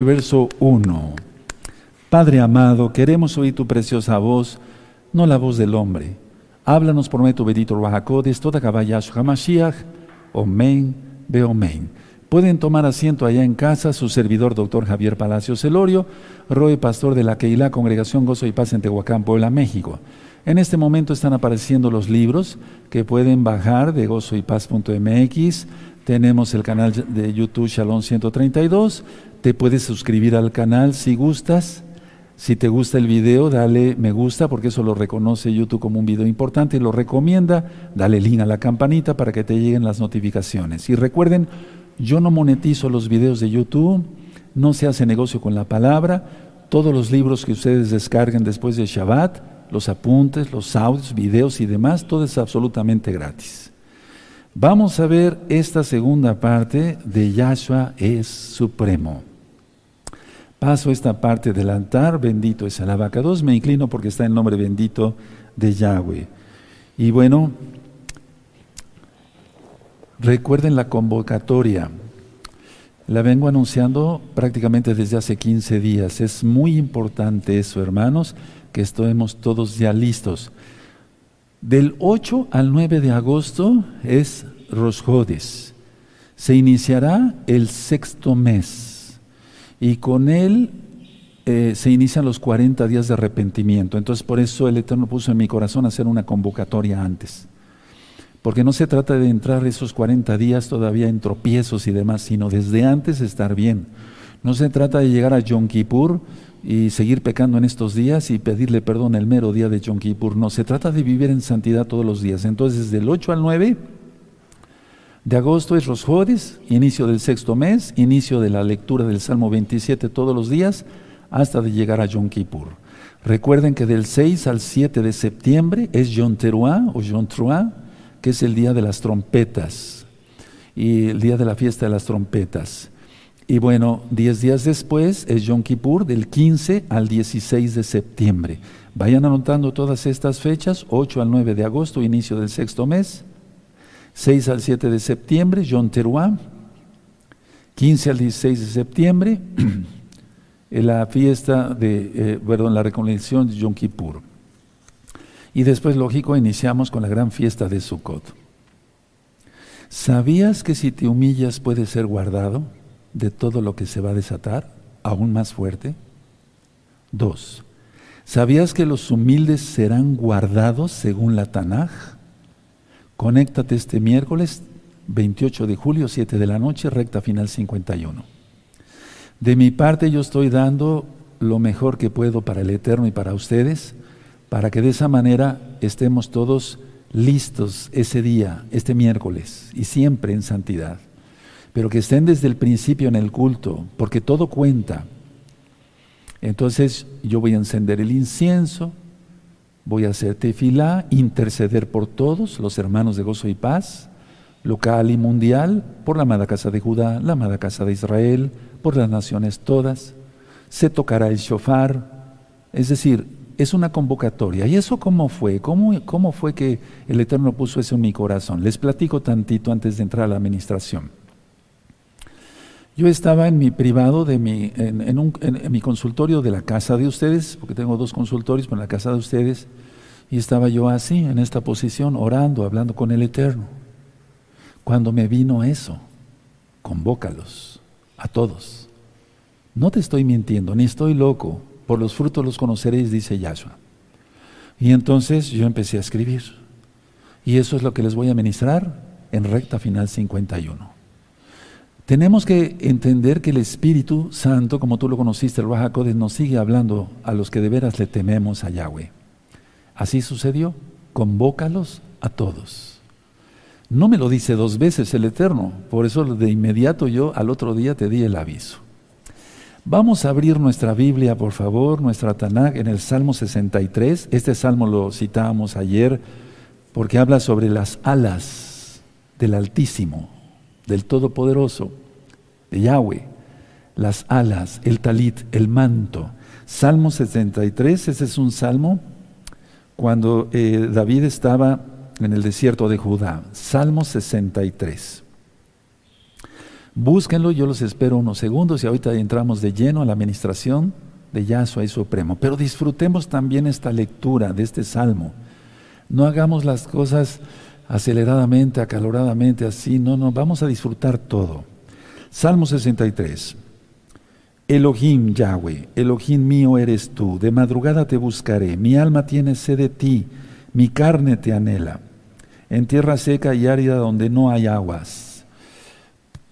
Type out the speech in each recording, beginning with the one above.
Verso 1. Padre amado, queremos oír tu preciosa voz, no la voz del hombre. Háblanos por medio de tu bendito Ruajacodes, toda caballash hamashiach, omen, ve omen. Pueden tomar asiento allá en casa su servidor, doctor Javier Palacios Celorio, Roe, pastor de la Keilah, Congregación Gozo y Paz en Tehuacán, Puebla, México. En este momento están apareciendo los libros que pueden bajar de gozoypaz.mx. Tenemos el canal de YouTube Shalom 132 te puedes suscribir al canal si gustas. Si te gusta el video, dale me gusta porque eso lo reconoce YouTube como un video importante y lo recomienda. Dale link a la campanita para que te lleguen las notificaciones. Y recuerden, yo no monetizo los videos de YouTube, no se hace negocio con la palabra. Todos los libros que ustedes descarguen después de Shabbat, los apuntes, los audios, videos y demás, todo es absolutamente gratis. Vamos a ver esta segunda parte de Yahshua es supremo. Paso esta parte del altar, bendito es el abacados, me inclino porque está el nombre bendito de Yahweh. Y bueno, recuerden la convocatoria. La vengo anunciando prácticamente desde hace 15 días. Es muy importante eso, hermanos, que estemos todos ya listos. Del 8 al 9 de agosto es Rosjodes. Se iniciará el sexto mes y con él eh, se inician los 40 días de arrepentimiento. Entonces por eso el Eterno puso en mi corazón hacer una convocatoria antes. Porque no se trata de entrar esos 40 días todavía en tropiezos y demás, sino desde antes estar bien. No se trata de llegar a Yom Kippur y seguir pecando en estos días y pedirle perdón el mero día de Yom Kippur. No, se trata de vivir en santidad todos los días. Entonces, desde el 8 al 9 de agosto es Rosjodes, inicio del sexto mes, inicio de la lectura del Salmo 27 todos los días, hasta de llegar a Yom Kippur. Recuerden que del 6 al 7 de septiembre es Yom Teruah o Yom Truah, que es el día de las trompetas y el día de la fiesta de las trompetas. Y bueno, 10 días después es Yom Kippur, del 15 al 16 de septiembre. Vayan anotando todas estas fechas, 8 al 9 de agosto, inicio del sexto mes. 6 al 7 de septiembre, John Teruah. 15 al 16 de septiembre, la fiesta de, eh, perdón, la reconciliación de Yom Kippur. Y después, lógico, iniciamos con la gran fiesta de Sukkot. ¿Sabías que si te humillas puedes ser guardado de todo lo que se va a desatar, aún más fuerte? Dos, ¿sabías que los humildes serán guardados según la Tanaj? Conéctate este miércoles 28 de julio, 7 de la noche, recta final 51. De mi parte yo estoy dando lo mejor que puedo para el Eterno y para ustedes, para que de esa manera estemos todos listos ese día, este miércoles, y siempre en santidad. Pero que estén desde el principio en el culto, porque todo cuenta. Entonces yo voy a encender el incienso, Voy a hacer tefilá, interceder por todos los hermanos de gozo y paz, local y mundial, por la amada casa de Judá, la amada casa de Israel, por las naciones todas. Se tocará el shofar, es decir, es una convocatoria. ¿Y eso cómo fue? ¿Cómo, cómo fue que el Eterno puso eso en mi corazón? Les platico tantito antes de entrar a la administración. Yo estaba en mi privado, de mi, en, un, en, mi consultorio de la casa de ustedes, porque tengo dos consultorios, pero en la casa de ustedes, y estaba yo así, en esta posición, orando, hablando con el Eterno. Cuando me vino eso, convócalos a todos. No te estoy mintiendo, ni estoy loco. Por los frutos los conoceréis, dice Yahshua. Y entonces yo empecé a escribir. Y eso es lo que les voy a ministrar en recta final 51. Tenemos que entender que el Espíritu Santo, como tú lo conociste, el Rahakodes, nos sigue hablando a los que de veras le tememos a Yahweh. Así sucedió. Convócalos a todos. No me lo dice dos veces el Eterno, por eso de inmediato yo al otro día te di el aviso. Vamos a abrir nuestra Biblia, por favor, nuestra Tanakh en el Salmo 63. Este salmo lo citábamos ayer porque habla sobre las alas del Altísimo, del Todopoderoso, de Yahweh. Las alas, el talit, el manto. Salmo 63, ese es un salmo cuando eh, David estaba en el desierto de Judá. Salmo 63. Búsquenlo, yo los espero unos segundos y ahorita entramos de lleno a la administración de Yahshua y Supremo. Pero disfrutemos también esta lectura de este salmo. No hagamos las cosas aceleradamente, acaloradamente, así. No, no, vamos a disfrutar todo. Salmo 63. Elohim Yahweh, Elohim mío eres tú, de madrugada te buscaré, mi alma tiene sed de ti, mi carne te anhela, en tierra seca y árida donde no hay aguas,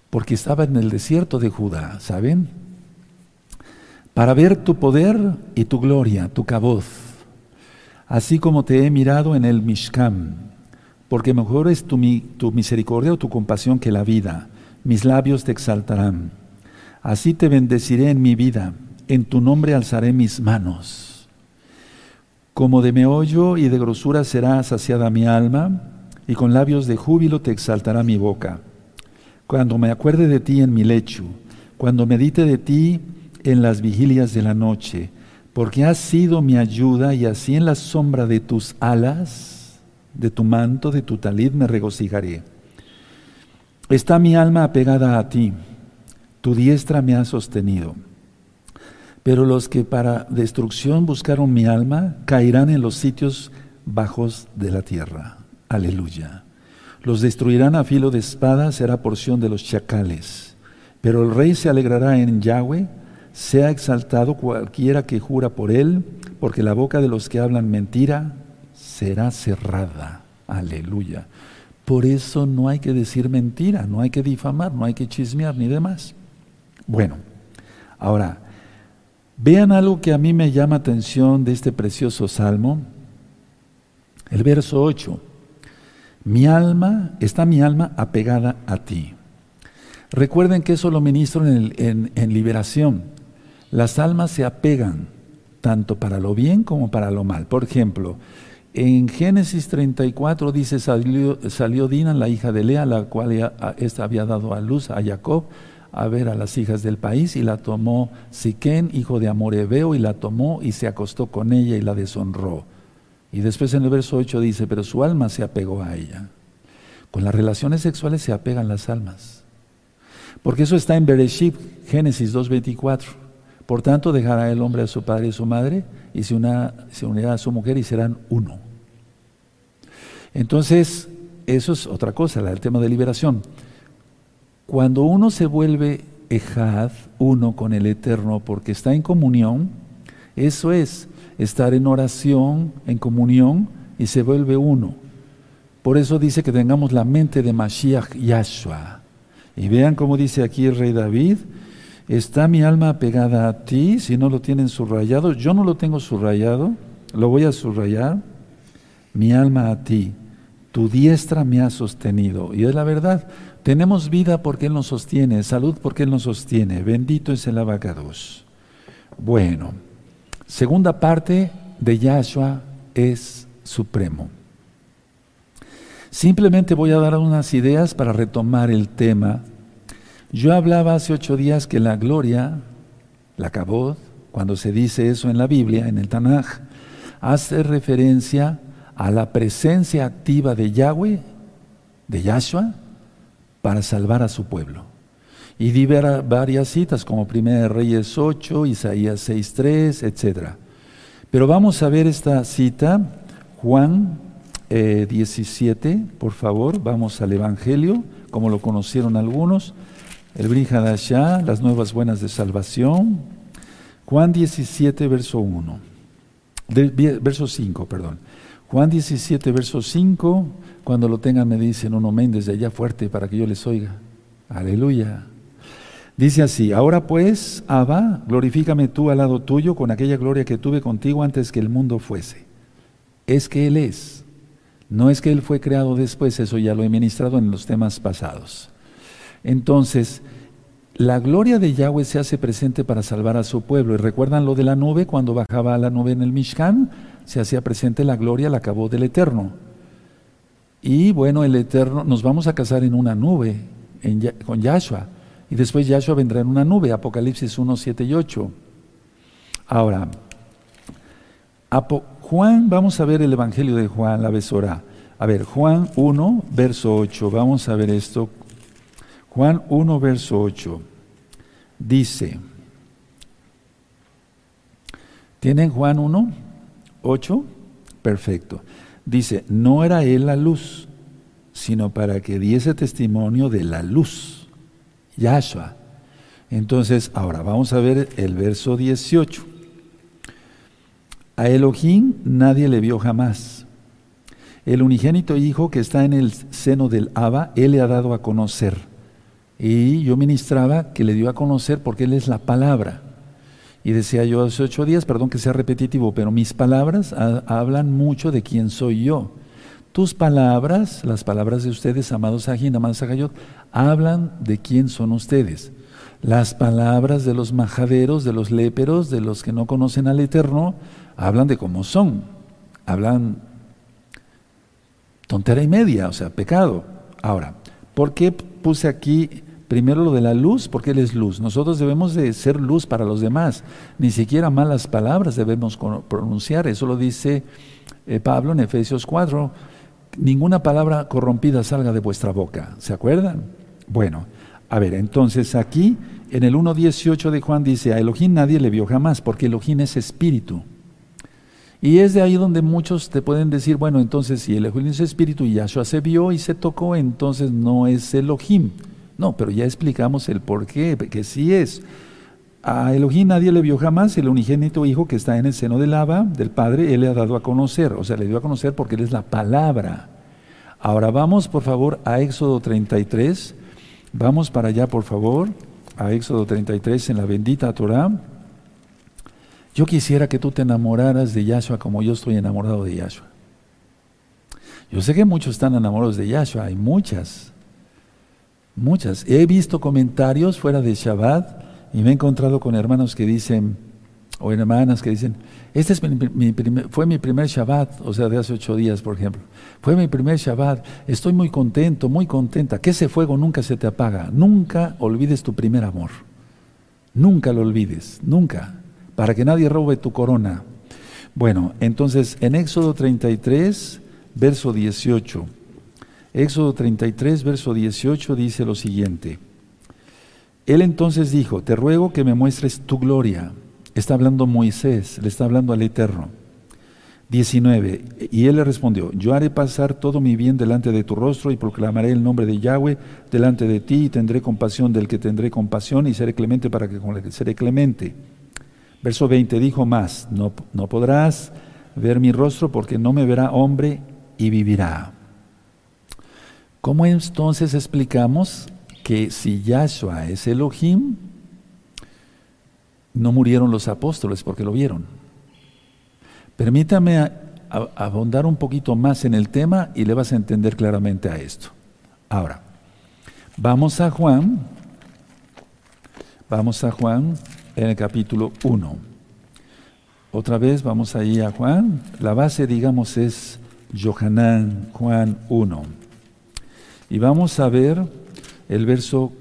porque estaba en el desierto de Judá, ¿saben? Para ver tu poder y tu gloria, tu caboz, así como te he mirado en el Mishkan, porque mejor es tu, misericordia o tu compasión que la vida, mis labios te exaltarán. Así te bendeciré en mi vida, en tu nombre alzaré mis manos. Como de meollo y de grosura será saciada mi alma, y con labios de júbilo te exaltará mi boca. Cuando me acuerde de ti en mi lecho, cuando medite de ti en las vigilias de la noche, porque has sido mi ayuda y así en la sombra de tus alas, de tu manto, de tu talid me regocijaré. Está mi alma apegada a ti tu diestra me ha sostenido. Pero los que para destrucción buscaron mi alma caerán en los sitios bajos de la tierra. Aleluya. Los destruirán a filo de espada, será porción de los chacales. Pero el rey se alegrará en Yahweh, sea exaltado cualquiera que jura por él, porque la boca de los que hablan mentira será cerrada. Aleluya. Por eso no hay que decir mentira, no hay que difamar, no hay que chismear ni demás. Bueno, ahora, vean algo que a mí me llama atención de este precioso salmo. El verso 8. Mi alma, está mi alma apegada a ti. Recuerden que eso lo ministro en, en liberación. Las almas se apegan tanto para lo bien como para lo mal. Por ejemplo, en Génesis 34 dice, salió, salió Dina, la hija de Lea, la cual esta había dado a luz a Jacob, a ver a las hijas del país y la tomó Siquén, hijo de Amorebeo, y la tomó y se acostó con ella y la deshonró. Y después en el verso 8 dice, pero su alma se apegó a ella. Con las relaciones sexuales se apegan las almas. Porque eso está en Bereshit, Génesis 2.24. Por tanto, dejará el hombre a su padre y a su madre y se, unirá a su mujer y serán uno. Entonces, eso es otra cosa, el tema de liberación. Cuando uno se vuelve ejad, uno con el Eterno, porque está en comunión, eso es estar en oración, en comunión, y se vuelve uno. Por eso dice que tengamos la mente de Mashiach Yahshua. Y vean cómo dice aquí el rey David, está mi alma pegada a ti, si no lo tienen subrayado, yo no lo tengo subrayado, lo voy a subrayar, mi alma a ti, tu diestra me ha sostenido. Y es la verdad, tenemos vida porque Él nos sostiene, salud porque Él nos sostiene. Bendito es el abacados. Bueno, segunda parte de Yahshua es supremo. Simplemente voy a dar unas ideas para retomar el tema. Yo hablaba hace ocho días que la gloria, la cabot, cuando se dice eso en la Biblia, en el Tanaj, hace referencia a la presencia activa de Yahweh, de Yahshua, para salvar a su pueblo. Y di varias citas como Primera de Reyes 8, Isaías 6.3, etc. Pero vamos a ver esta cita, Juan 17, eh, por favor, vamos al Evangelio, como lo conocieron algunos, el Brihadashá, las nuevas buenas de salvación, Juan 17, verso 1, verso 5, perdón. Juan 17, verso 5, cuando lo tengan me dicen un amén desde allá fuerte para que yo les oiga. Aleluya. Dice así, ahora pues, Abba, glorifícame tú al lado tuyo con aquella gloria que tuve contigo antes que el mundo fuese. Es que Él es. No es que Él fue creado después, eso ya lo he ministrado en los temas pasados. Entonces, la gloria de Yahweh se hace presente para salvar a su pueblo. ¿Y recuerdan lo de la nube? Cuando bajaba la nube en el Mishkan, se hacía presente la gloria, la acabó del Eterno. Y bueno, el Eterno, nos vamos a casar en una nube con Yahshua. Y después Yahshua vendrá en una nube, Apocalipsis 1, 7 y 8. Ahora, Juan, vamos a ver el Evangelio de Juan, la besora. A ver, Juan 1, verso 8, vamos a ver esto. Juan 1, verso 8. Dice, ¿tienen Juan 1, 8? Perfecto. Dice, no era él la luz, sino para que diese testimonio de la luz. Yahshua. Entonces, ahora vamos a ver el verso 18. A Elohim nadie le vio jamás. El unigénito Hijo que está en el seno del Abba, Él le ha dado a conocer. Y yo ministraba que le dio a conocer porque Él es la palabra. Y decía yo hace ocho días, perdón que sea repetitivo, pero mis palabras hablan mucho de quién soy yo. Tus palabras, las palabras de ustedes, amados Ajín, amados Agayot, hablan de quién son ustedes. Las palabras de los majaderos, de los léperos, de los que no conocen al Eterno, hablan de cómo son. Hablan tontera y media, o sea, pecado. Ahora, ¿por qué puse aquí primero lo de la luz? Porque Él es luz. Nosotros debemos de ser luz para los demás. Ni siquiera malas palabras debemos pronunciar. Eso lo dice eh, Pablo en Efesios 4 ninguna palabra corrompida salga de vuestra boca. ¿Se acuerdan? Bueno, a ver, entonces aquí en el 1.18 de Juan dice, a Elohim nadie le vio jamás, porque Elohim es espíritu. Y es de ahí donde muchos te pueden decir, bueno, entonces si Elohim es espíritu y Yahshua se vio y se tocó, entonces no es Elohim. No, pero ya explicamos el por qué, que sí es. A Elohim nadie le vio jamás, el unigénito Hijo que está en el seno del Abba, del Padre, Él le ha dado a conocer, o sea, le dio a conocer porque Él es la palabra. Ahora vamos, por favor, a Éxodo 33. Vamos para allá, por favor, a Éxodo 33 en la bendita Torah. Yo quisiera que tú te enamoraras de Yahshua como yo estoy enamorado de Yahshua. Yo sé que muchos están enamorados de Yahshua, hay muchas, muchas. He visto comentarios fuera de Shabbat y me he encontrado con hermanos que dicen, o hermanas que dicen, este es mi, fue mi primer Shabbat, o sea, de hace ocho días, por ejemplo. Fue mi primer Shabbat, estoy muy contento, muy contenta, que ese fuego nunca se te apaga. Nunca olvides tu primer amor. Nunca lo olvides, nunca, para que nadie robe tu corona. Bueno, entonces en Éxodo 33, verso 18. Éxodo 33, verso 18 dice lo siguiente. Él entonces dijo, te ruego que me muestres tu gloria. Está hablando Moisés, le está hablando al Eterno. 19. Y él le respondió, yo haré pasar todo mi bien delante de tu rostro y proclamaré el nombre de Yahweh delante de ti y tendré compasión del que tendré compasión y seré clemente para que seré clemente. Verso 20 dijo más, no, no podrás ver mi rostro porque no me verá hombre y vivirá. ¿Cómo entonces explicamos que si Yahshua es Elohim, no murieron los apóstoles porque lo vieron. Permítame abondar un poquito más en el tema y le vas a entender claramente a esto. Ahora, vamos a Juan, vamos a Juan en el capítulo 1. Otra vez vamos ahí a Juan. La base, digamos, es Johanán, Juan 1. Y vamos a ver el verso,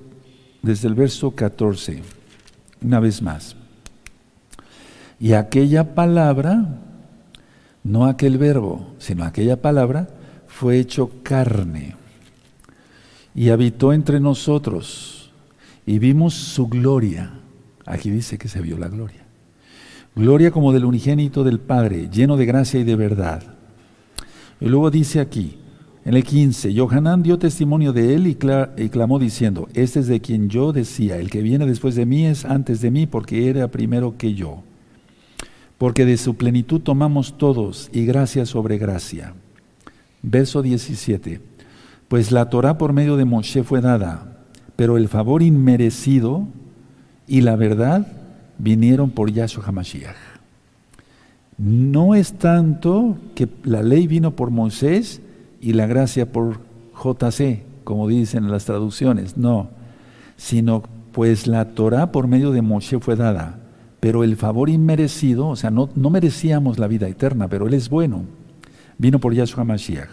desde el verso 14, una vez más. Y aquella palabra, no aquel verbo, sino aquella palabra, fue hecho carne y habitó entre nosotros y vimos su gloria. Aquí dice que se vio la gloria. Gloria como del unigénito del Padre, lleno de gracia y de verdad. Y luego dice aquí, en el 15, Johanán dio testimonio de él y, clamó diciendo, este es de quien yo decía, el que viene después de mí es antes de mí porque era primero que yo. Porque de su plenitud tomamos todos y gracia sobre gracia. Verso 17, pues la Torah por medio de Moshe fue dada, pero el favor inmerecido y la verdad vinieron por Yahshua HaMashiach. No es tanto que la ley vino por Moisés, y la gracia por JC, como dicen en las traducciones, no, sino pues la Torah por medio de Moshe fue dada, pero el favor inmerecido, o sea, no, no merecíamos la vida eterna, pero Él es bueno, vino por Yahshua Mashiach.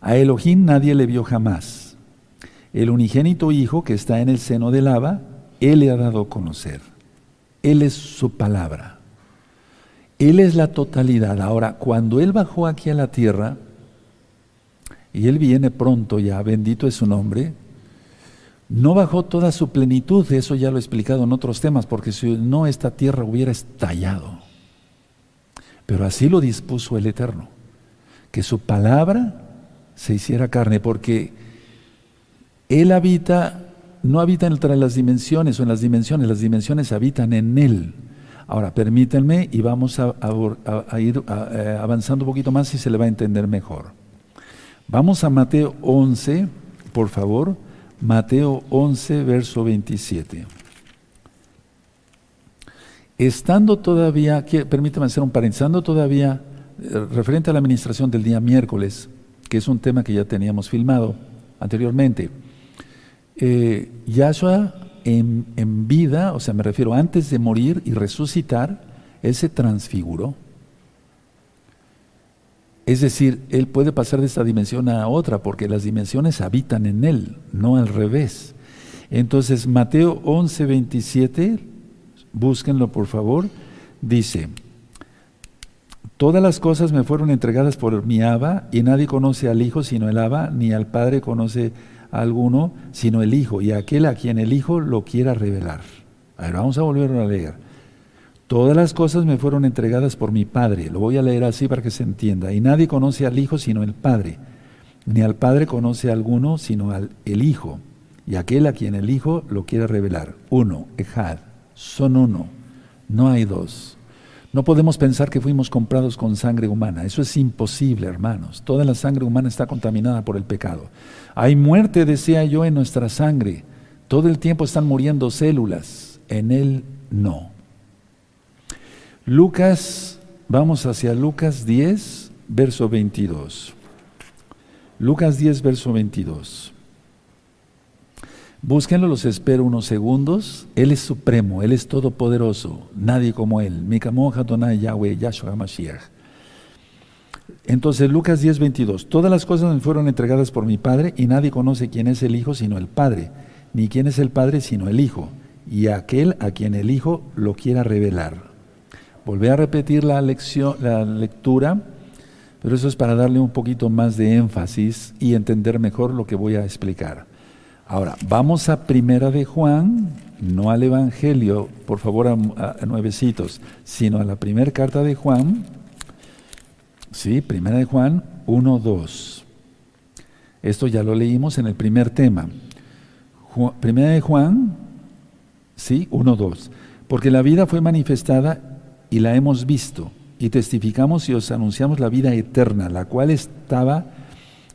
A Elohim nadie le vio jamás. El unigénito Hijo que está en el seno del Abba, Él le ha dado a conocer. Él es su palabra. Él es la totalidad. Ahora, cuando Él bajó aquí a la tierra, y Él viene pronto ya, bendito es su nombre, No bajó toda su plenitud, eso ya lo he explicado en otros temas, porque si no esta tierra hubiera estallado. Pero así lo dispuso el Eterno, que su palabra se hiciera carne, porque Él habita, no habita entre las dimensiones o en las dimensiones, las dimensiones habitan en Él. Ahora, permítanme y vamos a, ir eh, avanzando un poquito más y se le va a entender mejor. Vamos a Mateo 11, por favor. Mateo 11, verso 27. Estando todavía, permítame hacer un paréntesis, estando todavía, eh, referente a la administración del día miércoles, que es un tema que ya teníamos filmado anteriormente, eh, Yahshua en, en, vida, o sea, me refiero antes de morir y resucitar, Él se transfiguró. Es decir, Él puede pasar de esta dimensión a otra, porque las dimensiones habitan en Él, no al revés. Entonces, Mateo 11, 27 búsquenlo por favor, dice, Todas las cosas me fueron entregadas por mi Abba, y nadie conoce al Hijo sino el Abba, ni al Padre conoce a alguno sino el Hijo, y aquel a quien el Hijo lo quiera revelar. A ver, vamos a volver a leer. Todas las cosas me fueron entregadas por mi Padre. Lo voy a leer así para que se entienda. Y nadie conoce al Hijo sino el Padre, ni al Padre conoce a alguno sino al el Hijo, y aquel a quien el Hijo lo quiera revelar. Uno, Ejad son uno, no hay dos. No podemos pensar que fuimos comprados con sangre humana, eso es imposible, hermanos. Toda la sangre humana está contaminada por el pecado. Hay muerte, decía yo, en nuestra sangre. Todo el tiempo están muriendo células, en él no. Lucas, vamos hacia Lucas 10, verso 22. Lucas 10, verso 22. Búsquenlo, los espero unos segundos. Él es supremo, Él es todopoderoso, nadie como Él. Yahweh, Yahshua Mashiach. Entonces, Lucas 10, 22. Todas las cosas me fueron entregadas por mi Padre y nadie conoce quién es el Hijo sino el Padre, ni quién es el Padre sino el Hijo, y aquel a quien el Hijo lo quiera revelar. Volví a repetir la, lección, la lectura, pero eso es para darle un poquito más de énfasis y entender mejor lo que voy a explicar. Ahora, vamos a Primera de Juan, no al Evangelio, por favor, a, nuevecitos, sino a la primera carta de Juan. Sí, Primera de Juan 1, 2. Esto ya lo leímos en el primer tema. primera de Juan, sí, 1, 2. Porque la vida fue manifestada y la hemos visto, y testificamos y os anunciamos la vida eterna, la cual estaba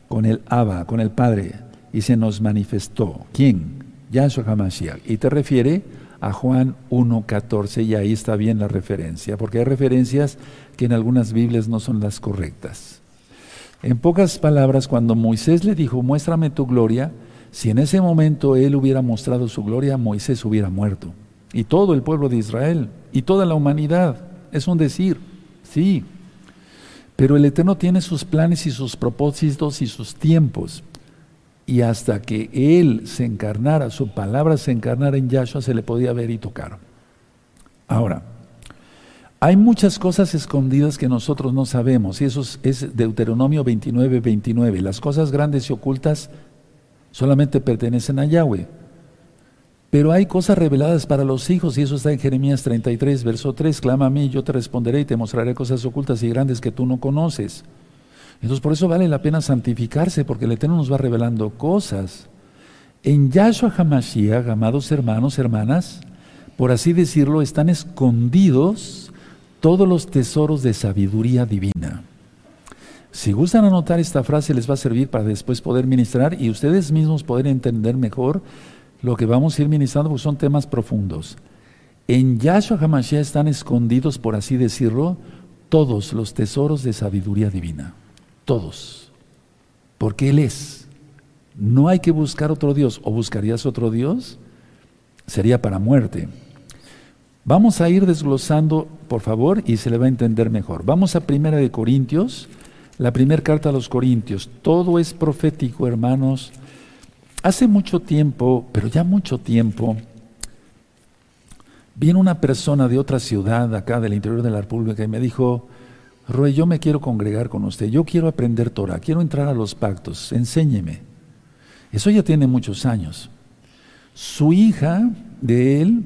con el Abba, con el Padre y se nos manifestó. ¿Quién? Yahshua HaMashiach. Y te refiere a Juan 1.14 y ahí está bien la referencia, porque hay referencias que en algunas Biblias no son las correctas. En pocas palabras, cuando Moisés le dijo, muéstrame tu gloria, si en ese momento él hubiera mostrado su gloria, Moisés hubiera muerto. Y todo el pueblo de Israel, y toda la humanidad. Es un decir, sí. Pero el Eterno tiene sus planes y sus propósitos y sus tiempos y hasta que Él se encarnara, su palabra se encarnara en Yahshua, se le podía ver y tocar. Ahora, hay muchas cosas escondidas que nosotros no sabemos, y eso es Deuteronomio 29, 29. Las cosas grandes y ocultas solamente pertenecen a Yahweh. Pero hay cosas reveladas para los hijos, y eso está en Jeremías 33, verso 3. Clama a mí, yo te responderé y te mostraré cosas ocultas y grandes que tú no conoces. Entonces por eso vale la pena santificarse, porque el Eterno nos va revelando cosas. En Yahshua HaMashiach, amados hermanos, hermanas, por así decirlo, están escondidos todos los tesoros de sabiduría divina. Si gustan anotar esta frase, les va a servir para después poder ministrar y ustedes mismos poder entender mejor lo que vamos a ir ministrando, son temas profundos. En Yahshua HaMashiach están escondidos, por así decirlo, todos los tesoros de sabiduría divina todos, porque Él es. No hay que buscar otro Dios. ¿O buscarías otro Dios? Sería para muerte. Vamos a ir desglosando, por favor, y se le va a entender mejor. Vamos a Primera de Corintios, la primera carta a los Corintios. Todo es profético, hermanos. Hace mucho tiempo, pero ya mucho tiempo, vino una persona de otra ciudad, acá del interior de la República, y me dijo, Roy, yo me quiero congregar con usted, yo quiero aprender Torah, quiero entrar a los pactos, enséñeme. Eso ya tiene muchos años. Su hija de él,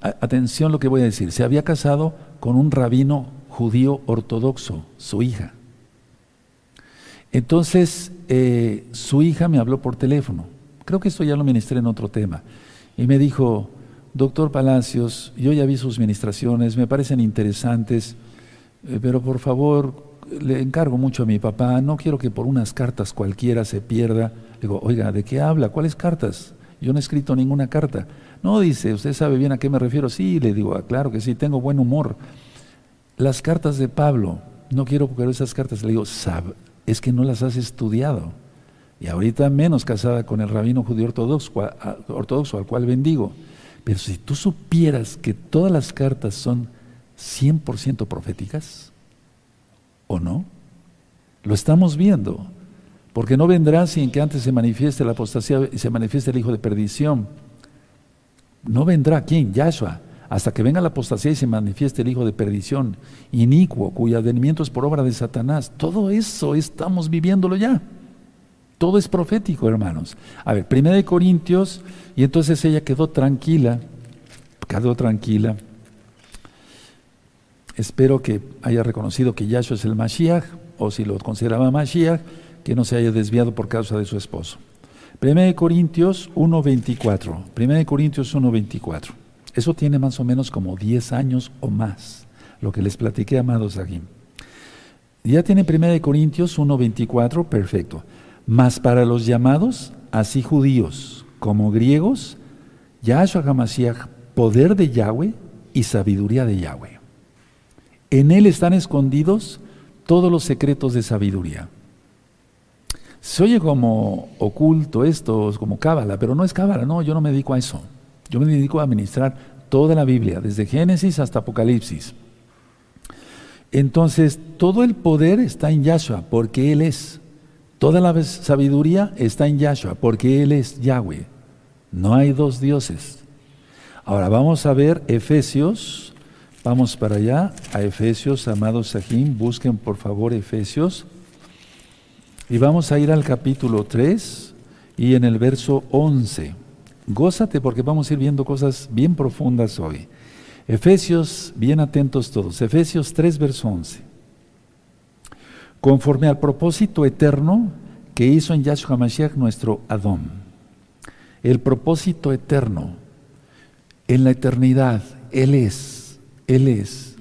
atención lo que voy a decir, se había casado con un rabino judío ortodoxo, su hija. Entonces, eh, su hija me habló por teléfono. Creo que esto ya lo ministré en otro tema. Y me dijo, doctor Palacios, yo ya vi sus ministraciones, me parecen interesantes, eh, pero por favor, le encargo mucho a mi papá, no quiero que por unas cartas cualquiera se pierda. Digo, oiga, ¿de qué habla? ¿Cuáles cartas? Yo no he escrito ninguna carta. No, dice, usted sabe bien a qué me refiero. Sí, le digo, ah, claro que sí, tengo buen humor. Las cartas de Pablo, no quiero porque esas cartas, le digo, es que no las has estudiado. Y ahorita menos casada con el rabino judío ortodoxo, ortodoxo al cual bendigo. Pero si tú supieras que todas las cartas son 100% proféticas, ¿o no? Lo estamos viendo. Porque no vendrá sin que antes se manifieste la apostasía y se manifieste el hijo de perdición. No vendrá quién, Yahshua, hasta que venga la apostasía y se manifieste el hijo de perdición, inicuo, cuyo advenimiento es por obra de Satanás. Todo eso estamos viviéndolo ya. Todo es profético, hermanos. A ver, primera de Corintios, y entonces ella quedó tranquila, quedó tranquila. Espero que haya reconocido que Yahshua es el Mashiach, o si lo consideraba Mashiach, que no se haya desviado por causa de su esposo. Primera de Corintios 1.24. Primera de Corintios 1.24. Eso tiene más o menos como 10 años o más, lo que les platiqué, amados aquí. Ya tiene Primera de Corintios 1.24, perfecto. Mas para los llamados, así judíos como griegos, Yahshua HaMashiach, poder de Yahweh y sabiduría de Yahweh. En él están escondidos todos los secretos de sabiduría. Se oye como oculto esto, como cábala, pero no es cábala, no, yo no me dedico a eso. Yo me dedico a administrar toda la Biblia, desde Génesis hasta Apocalipsis. Entonces, todo el poder está en Yahshua, porque Él es. Toda la sabiduría está en Yahshua, porque Él es Yahweh. No hay dos dioses. Ahora vamos a ver Efesios. Vamos para allá, a Efesios, amados Sahim. Busquen por favor Efesios. Y vamos a ir al capítulo 3 y en el verso 11. Gózate porque vamos a ir viendo cosas bien profundas hoy. Efesios, bien atentos todos. Efesios 3, verso 11 conforme al propósito eterno que hizo en Yahshua Mashiach nuestro Adón. El propósito eterno, en la eternidad, Él es, Él es.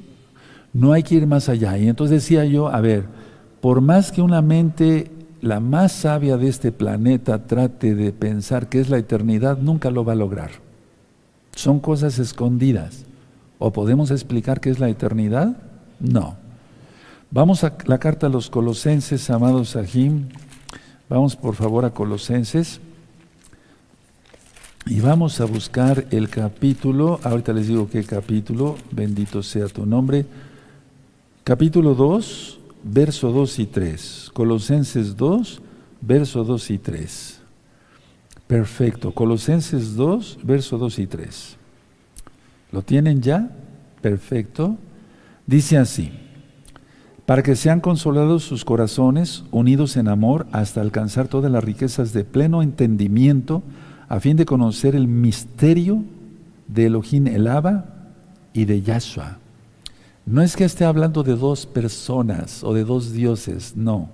No hay que ir más allá. Y entonces decía yo, a ver, por más que una mente, la más sabia de este planeta, trate de pensar que es la eternidad, nunca lo va a lograr. Son cosas escondidas. ¿O podemos explicar qué es la eternidad? No. Vamos a la carta a los colosenses, amados Sahim. Vamos por favor a Colosenses. Y vamos a buscar el capítulo, ahorita les digo qué capítulo, bendito sea tu nombre. Capítulo 2, verso 2 y 3. Colosenses 2, verso 2 y 3. Perfecto. Colosenses 2, verso 2 y 3. ¿Lo tienen ya? Perfecto. Dice así para que sean consolados sus corazones, unidos en amor, hasta alcanzar todas las riquezas de pleno entendimiento, a fin de conocer el misterio de Elohim Elaba y de Yahshua. No es que esté hablando de dos personas o de dos dioses, no.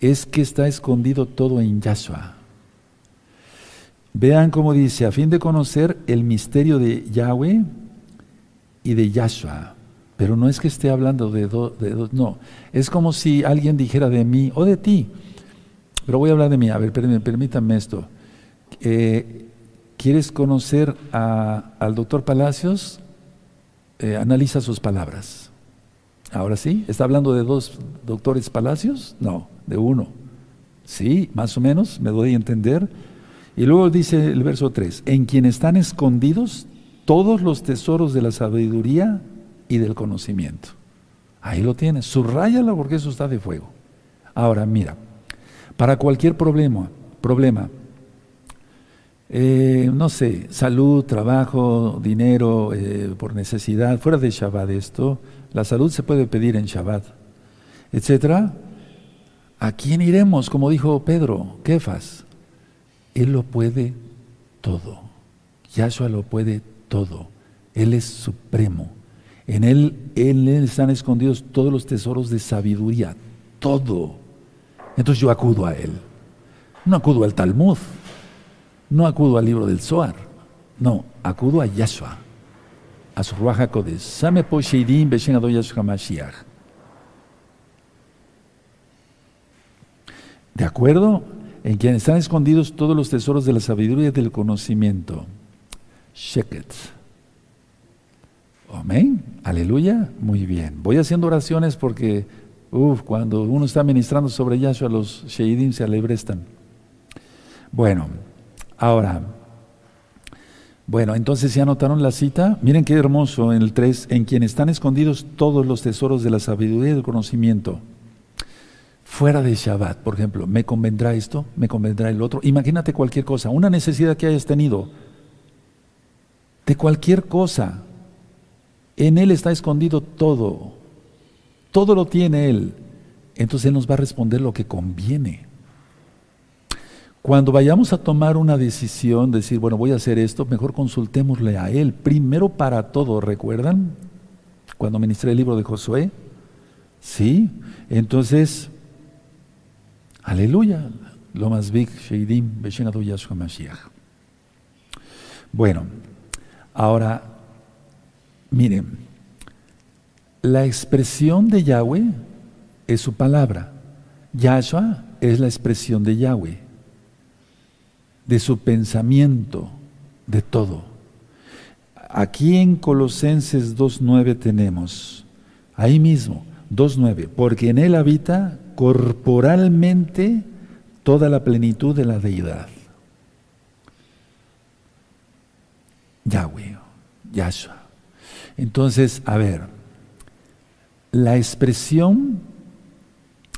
Es que está escondido todo en Yahshua. Vean cómo dice, a fin de conocer el misterio de Yahweh y de Yahshua. Pero no es que esté hablando de dos, no. Es como si alguien dijera de mí o de ti. Pero voy a hablar de mí. A ver, permítanme esto. Eh, ¿Quieres conocer al doctor Palacios? Eh, analiza sus palabras. Ahora sí, ¿está hablando de dos doctores Palacios? No, de uno. Sí, más o menos, me doy a entender. Y luego dice el verso 3, en quien están escondidos todos los tesoros de la sabiduría y del conocimiento. Ahí lo tienes, subrayalo porque eso está de fuego. Ahora, mira, para cualquier problema, problema, eh, no sé, salud, trabajo, dinero, eh, por necesidad, fuera de Shabbat esto, la salud se puede pedir en Shabbat, etcétera. ¿A quién iremos? Como dijo Pedro, Kefas, Él lo puede todo. Yahshua lo puede todo. Él es supremo. En él, están escondidos todos los tesoros de sabiduría. Todo. Entonces yo acudo a Él. No acudo al Talmud. No acudo al libro del Zohar. No, acudo a Yahshua. A su Ruach HaKodesh. Same po. ¿De acuerdo? En quien están escondidos todos los tesoros de la sabiduría y del conocimiento. Sheket. Amén. Aleluya. Muy bien. Voy haciendo oraciones porque Uf, cuando uno está ministrando sobre Yahshua, los Sheidim se alebrestan. Bueno, ahora, bueno, entonces ya anotaron la cita. Miren qué hermoso en el 3, en quien están escondidos todos los tesoros de la sabiduría y del conocimiento. Fuera de Shabbat, por ejemplo, ¿me convendrá esto? ¿Me convendrá el otro? Imagínate cualquier cosa, una necesidad que hayas tenido, de cualquier cosa. En Él está escondido todo. Todo lo tiene Él. Entonces Él nos va a responder lo que conviene. Cuando vayamos a tomar una decisión, decir, bueno, voy a hacer esto, mejor consultémosle a Él. Primero para todo, ¿recuerdan? Cuando ministré el libro de Josué. Sí, entonces, aleluya. Lo más big, Sheidim, Yahshua Mashiach. Bueno, ahora, miren, la expresión de Yahweh es su palabra. Yahshua es la expresión de Yahweh, de su pensamiento, de todo. Aquí en Colosenses 2.9 tenemos, ahí mismo, 2.9, porque en él habita corporalmente toda la plenitud de la deidad. Yahweh, Yahshua. Entonces, a ver, la expresión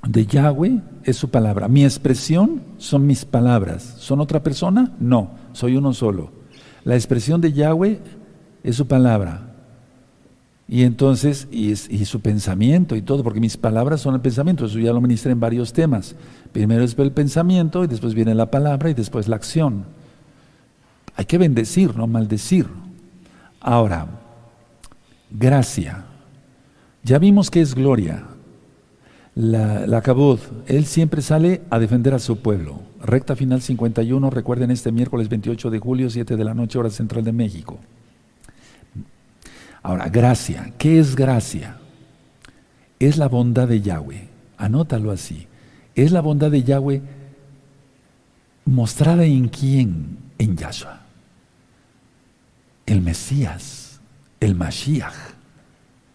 de Yahweh es su palabra. Mi expresión son mis palabras. ¿Son otra persona? No, soy uno solo. La expresión de Yahweh es su palabra. Y entonces, y, su pensamiento y todo, porque mis palabras son el pensamiento, eso ya lo ministré en varios temas. Primero es el pensamiento y después viene la palabra y después la acción. Hay que bendecir, no maldecir. Ahora, gracia. Ya vimos que es gloria. La, la él siempre sale a defender a su pueblo. Recta final 51, recuerden este miércoles 28 de julio, 7 de la noche, hora central de México. Ahora, gracia. ¿Qué es gracia? Es la bondad de Yahweh. Anótalo así. Es la bondad de Yahweh mostrada en quién? En Yahshua. El Mesías, el Mashiach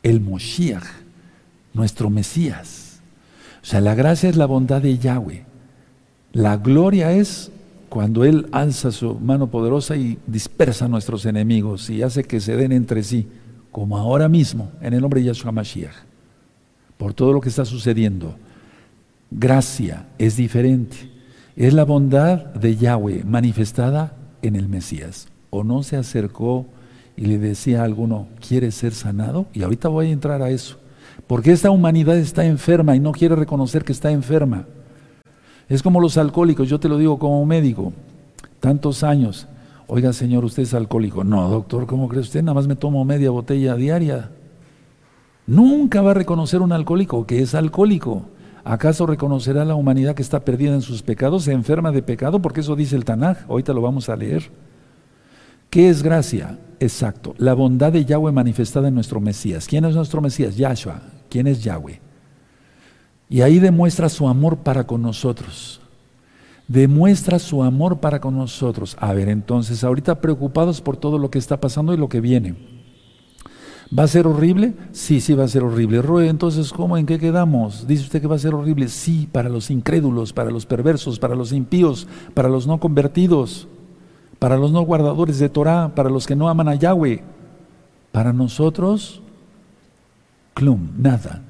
el Moshiach, nuestro Mesías. O sea, la gracia es la bondad de Yahweh. La gloria es cuando Él alza su mano poderosa y dispersa a nuestros enemigos y hace que se den entre sí, como ahora mismo, en el nombre de Yahshua Mashiach, por todo lo que está sucediendo. Gracia es diferente. Es la bondad de Yahweh manifestada en el Mesías. O no se acercó y le decía a alguno, ¿quieres ser sanado? Y ahorita voy a entrar a eso. Porque esta humanidad está enferma y no quiere reconocer que está enferma. Es como los alcohólicos, yo te lo digo como médico, tantos años. Oiga, señor, usted es alcohólico. No, doctor, ¿cómo cree usted? Nada más me tomo media botella diaria. Nunca va a reconocer un alcohólico que es alcohólico. ¿Acaso reconocerá la humanidad que está perdida en sus pecados, se enferma de pecado? Porque eso dice el Tanaj. Ahorita lo vamos a leer. ¿Qué es gracia? Exacto, la bondad de Yahweh manifestada en nuestro Mesías. ¿Quién es nuestro Mesías? Yahshua. ¿Quién es Yahweh? Y ahí demuestra su amor para con nosotros. Demuestra su amor para con nosotros. A ver, entonces, ahorita preocupados por todo lo que está pasando y lo que viene. ¿Va a ser horrible? Sí, sí va a ser horrible. Roe, entonces, ¿cómo? ¿En qué quedamos? Dice usted que va a ser horrible. Sí, para los incrédulos, para los perversos, para los impíos, para los no convertidos para los no guardadores de Torah, para los que no aman a Yahweh. Para nosotros, clum, nada.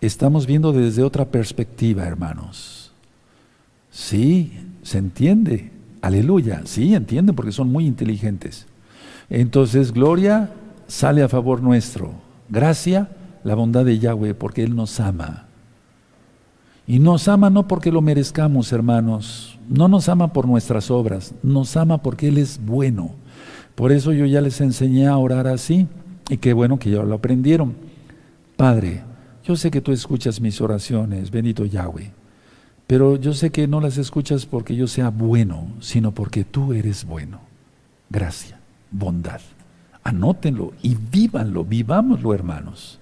Estamos viendo desde otra perspectiva, hermanos. Sí, se entiende. Aleluya. Sí, entienden porque son muy inteligentes. Entonces, gloria sale a favor nuestro. Gracia, la bondad de Yahweh, porque Él nos ama. Y nos ama no porque lo merezcamos, hermanos. No nos ama por nuestras obras, nos ama porque Él es bueno. Por eso yo ya les enseñé a orar así y qué bueno que ya lo aprendieron. Padre, yo sé que tú escuchas mis oraciones, bendito Yahweh, pero yo sé que no las escuchas porque yo sea bueno, sino porque tú eres bueno. Gracia, bondad. Anótenlo y vívanlo, vivámoslo, hermanos.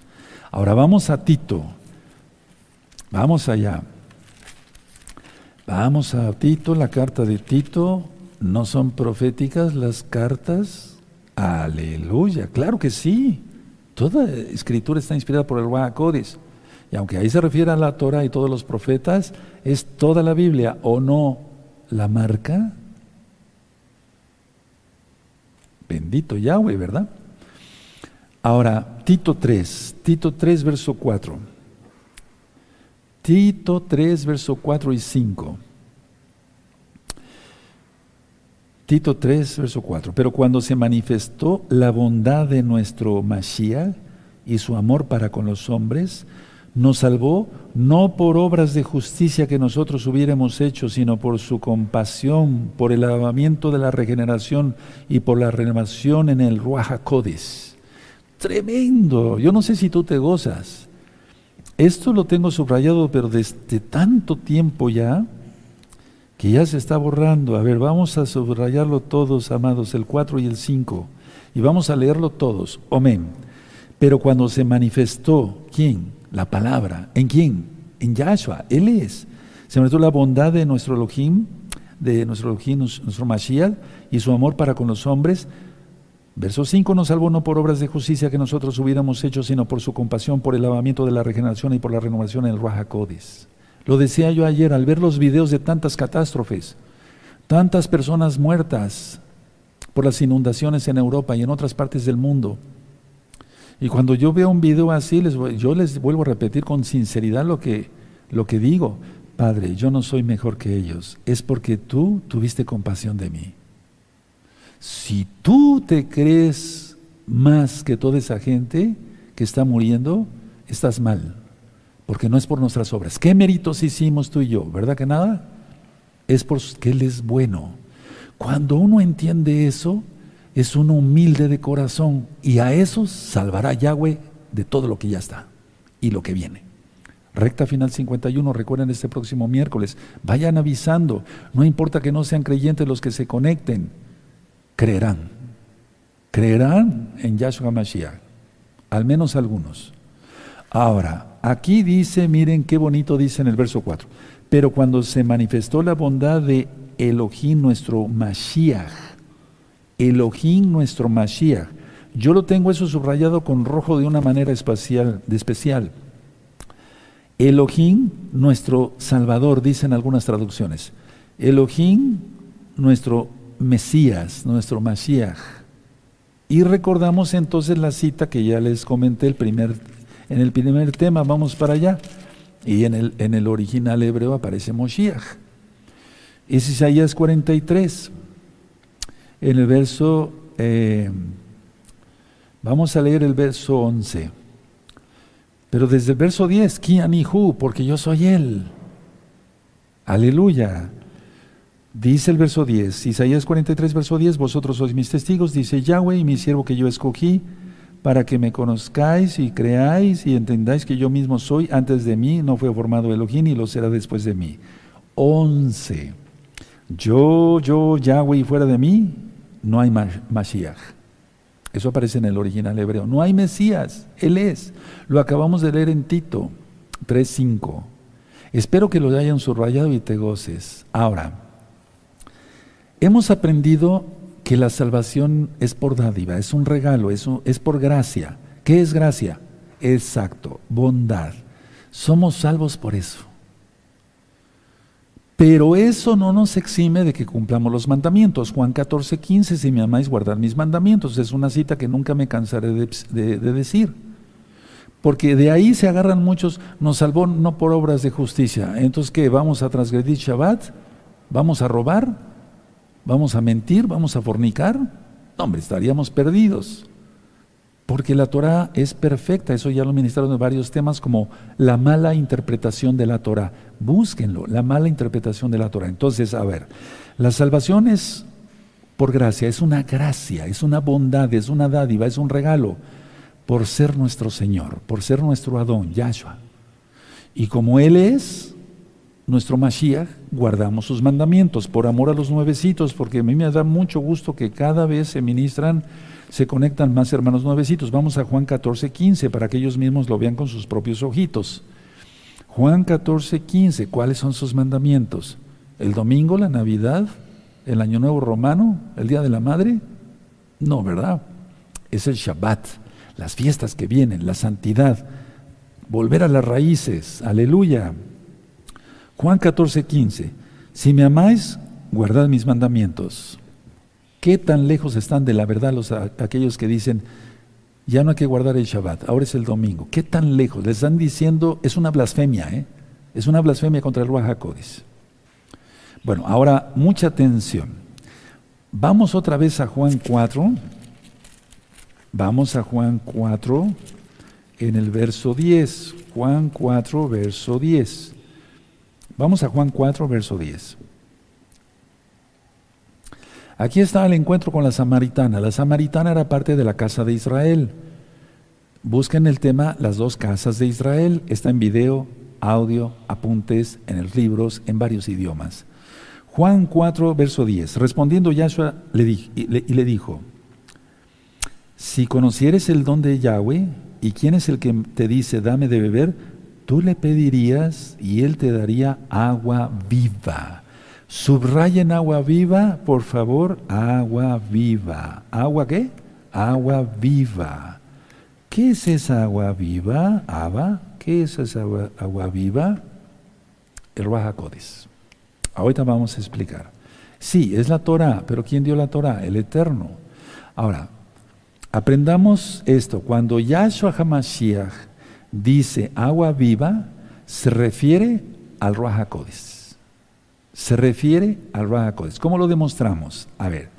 Ahora vamos a Tito. Vamos allá. Vamos a Tito, la carta de Tito. ¿No son proféticas las cartas? Aleluya, claro que sí. Toda escritura está inspirada por el Ruach Y aunque ahí se refiere a la Torah y todos los profetas, es toda la Biblia, ¿o no? La marca. Bendito Yahweh, ¿verdad? Ahora, Tito 3, Tito 3, verso 4. Tito 3, verso 4 y 5. Tito 3, verso 4. Pero cuando se manifestó la bondad de nuestro Mashiach y su amor para con los hombres, nos salvó no por obras de justicia que nosotros hubiéramos hecho, sino por su compasión, por el lavamiento de la regeneración y por la renovación en el Ruach Tremendo. Yo no sé si tú te gozas. Esto lo tengo subrayado, pero desde tanto tiempo ya, que ya se está borrando. A ver, vamos a subrayarlo todos, amados, el 4 y el 5, y vamos a leerlo todos. Amén. Pero cuando se manifestó, ¿quién? La palabra. ¿En quién? En Yahshua. Él es. Se manifestó la bondad de nuestro Elohim, de nuestro Elohim, nuestro Mashiach, y su amor para con los hombres. Verso 5 nos salvó no por obras de justicia que nosotros hubiéramos hecho, sino por su compasión, por el lavamiento de la regeneración y por la renovación en el Rahakodis. Lo decía yo ayer al ver los videos de tantas catástrofes, tantas personas muertas por las inundaciones en Europa y en otras partes del mundo. Y cuando yo veo un video así, yo les vuelvo a repetir con sinceridad lo que, lo que digo. Padre, yo no soy mejor que ellos, es porque tú tuviste compasión de mí. Si tú te crees más que toda esa gente que está muriendo, estás mal porque no es por nuestras obras. ¿Qué méritos hicimos tú y yo? ¿Verdad que nada? Es porque Él es bueno. Cuando uno entiende eso, es uno humilde de corazón y a eso salvará Yahweh de todo lo que ya está y lo que viene. Recta final 51, recuerden este próximo miércoles. Vayan avisando, no importa que no sean creyentes los que se conecten, creerán. Creerán en Yahshua Mashiach, al menos algunos. Ahora, aquí dice, miren qué bonito dice en el verso 4, pero cuando se manifestó la bondad de Elohim nuestro Mashiach, Elohim nuestro Mashiach, yo lo tengo eso subrayado con rojo de una manera espacial, de especial. Elohim nuestro Salvador, dicen algunas traducciones. Elohim nuestro Mesías, nuestro Mashiach. Y recordamos entonces la cita que ya les comenté el primer en el primer tema, vamos para allá. Y en el, en el original hebreo aparece Moshiach. Es Isaías 43. En el verso, eh, vamos a leer el verso 11. Pero desde el verso 10, Kianihu, porque yo soy Él. Aleluya. Dice el verso 10, Isaías 43, verso 10, vosotros sois mis testigos, dice Yahweh, y mi siervo que yo escogí, para que me conozcáis y creáis y entendáis que yo mismo soy, antes de mí no fue formado Elohim y lo será después de mí. 11. Yo, yo, Yahweh y fuera de mí, no hay Mashiach. Eso aparece en el original hebreo. No hay Mesías, Él es. Lo acabamos de leer en Tito 3.5. Espero que lo hayan subrayado y te goces. Ahora, hemos aprendido que la salvación es por dádiva, es un regalo, es, es por gracia. ¿Qué es gracia? Exacto, bondad. Somos salvos por eso. Pero eso no nos exime de que cumplamos los mandamientos. Juan 14, 15, si me amáis, guardar mis mandamientos. Es una cita que nunca me cansaré de, de decir. Porque de ahí se agarran muchos, nos salvó no por obras de justicia. Entonces, ¿qué? ¿Vamos a transgredir Shabbat? ¿Vamos a robar? ¿Vamos a mentir? ¿Vamos a fornicar? No, hombre, estaríamos perdidos. Porque la Torah es perfecta, eso ya lo ministraron en varios temas como la mala interpretación de la Torah. Búsquenlo, la mala interpretación de la Torah. Entonces, a ver, la salvación es por gracia, es una gracia, es una bondad, es una dádiva, es un regalo, por ser nuestro Señor, por ser nuestro Adón, Yahshua. Y como Él es nuestro Mashiach, guardamos sus mandamientos por amor a los nuevecitos, porque a mí me da mucho gusto que cada vez se ministran, se conectan más hermanos nuevecitos. Vamos a Juan 14, 15 para que ellos mismos lo vean con sus propios ojitos. Juan 14, 15, ¿cuáles son sus mandamientos? ¿El domingo, la Navidad, el Año Nuevo Romano, el Día de la Madre? No, ¿verdad? Es el Shabbat, las fiestas que vienen, la santidad, volver a las raíces, aleluya. Juan 14, 15, si me amáis, guardad mis mandamientos. ¿Qué tan lejos están de la verdad los, aquellos que dicen, ya no hay que guardar el Shabbat, ahora es el domingo. ¿Qué tan lejos? Les están diciendo, es una blasfemia, ¿eh? Es una blasfemia contra el Ruach Bueno, ahora mucha atención. Vamos otra vez a Juan 4. Vamos a Juan 4 en el verso 10. Juan 4, verso 10. Vamos a Juan 4, verso 10. Aquí está el encuentro con la samaritana. La samaritana era parte de la casa de Israel. Busquen el tema Las dos casas de Israel. Está en video, audio, apuntes, en los libros, en varios idiomas. Juan 4, verso 10. Respondiendo Yahshua le y, le, y le dijo, si conocieres el don de Yahweh y quién es el que te dice dame de beber, tú le pedirías y él te daría agua viva. Subrayen agua viva, por favor, agua viva. ¿Agua qué? Agua viva. ¿Qué es esa agua viva? Aba, ¿qué es esa agua, viva? El Rahakodis. Ahorita vamos a explicar. Sí, es la Torah, pero ¿quién dio la Torah? El Eterno. Ahora, aprendamos esto. Cuando Yahshua HaMashiach dice agua viva, se refiere al Rahakodis se refiere al Rahakodes. ¿Cómo lo demostramos? A ver,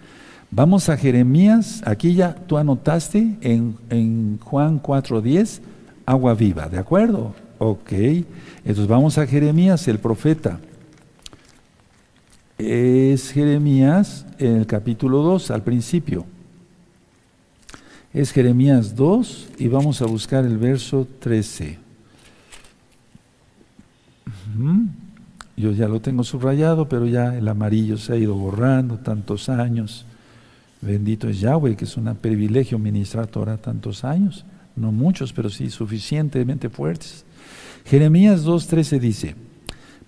vamos a Jeremías, aquí ya tú anotaste en, en Juan 4.10, agua viva, ¿de acuerdo? Ok, entonces vamos a Jeremías, el profeta. Es Jeremías en el capítulo 2, al principio. Es Jeremías 2 y vamos a buscar el verso 13. Yo ya lo tengo subrayado, pero ya el amarillo se ha ido borrando tantos años. Bendito es Yahweh, que es un privilegio ministrar Torah tantos años. No muchos, pero sí suficientemente fuertes. Jeremías 2.13 dice,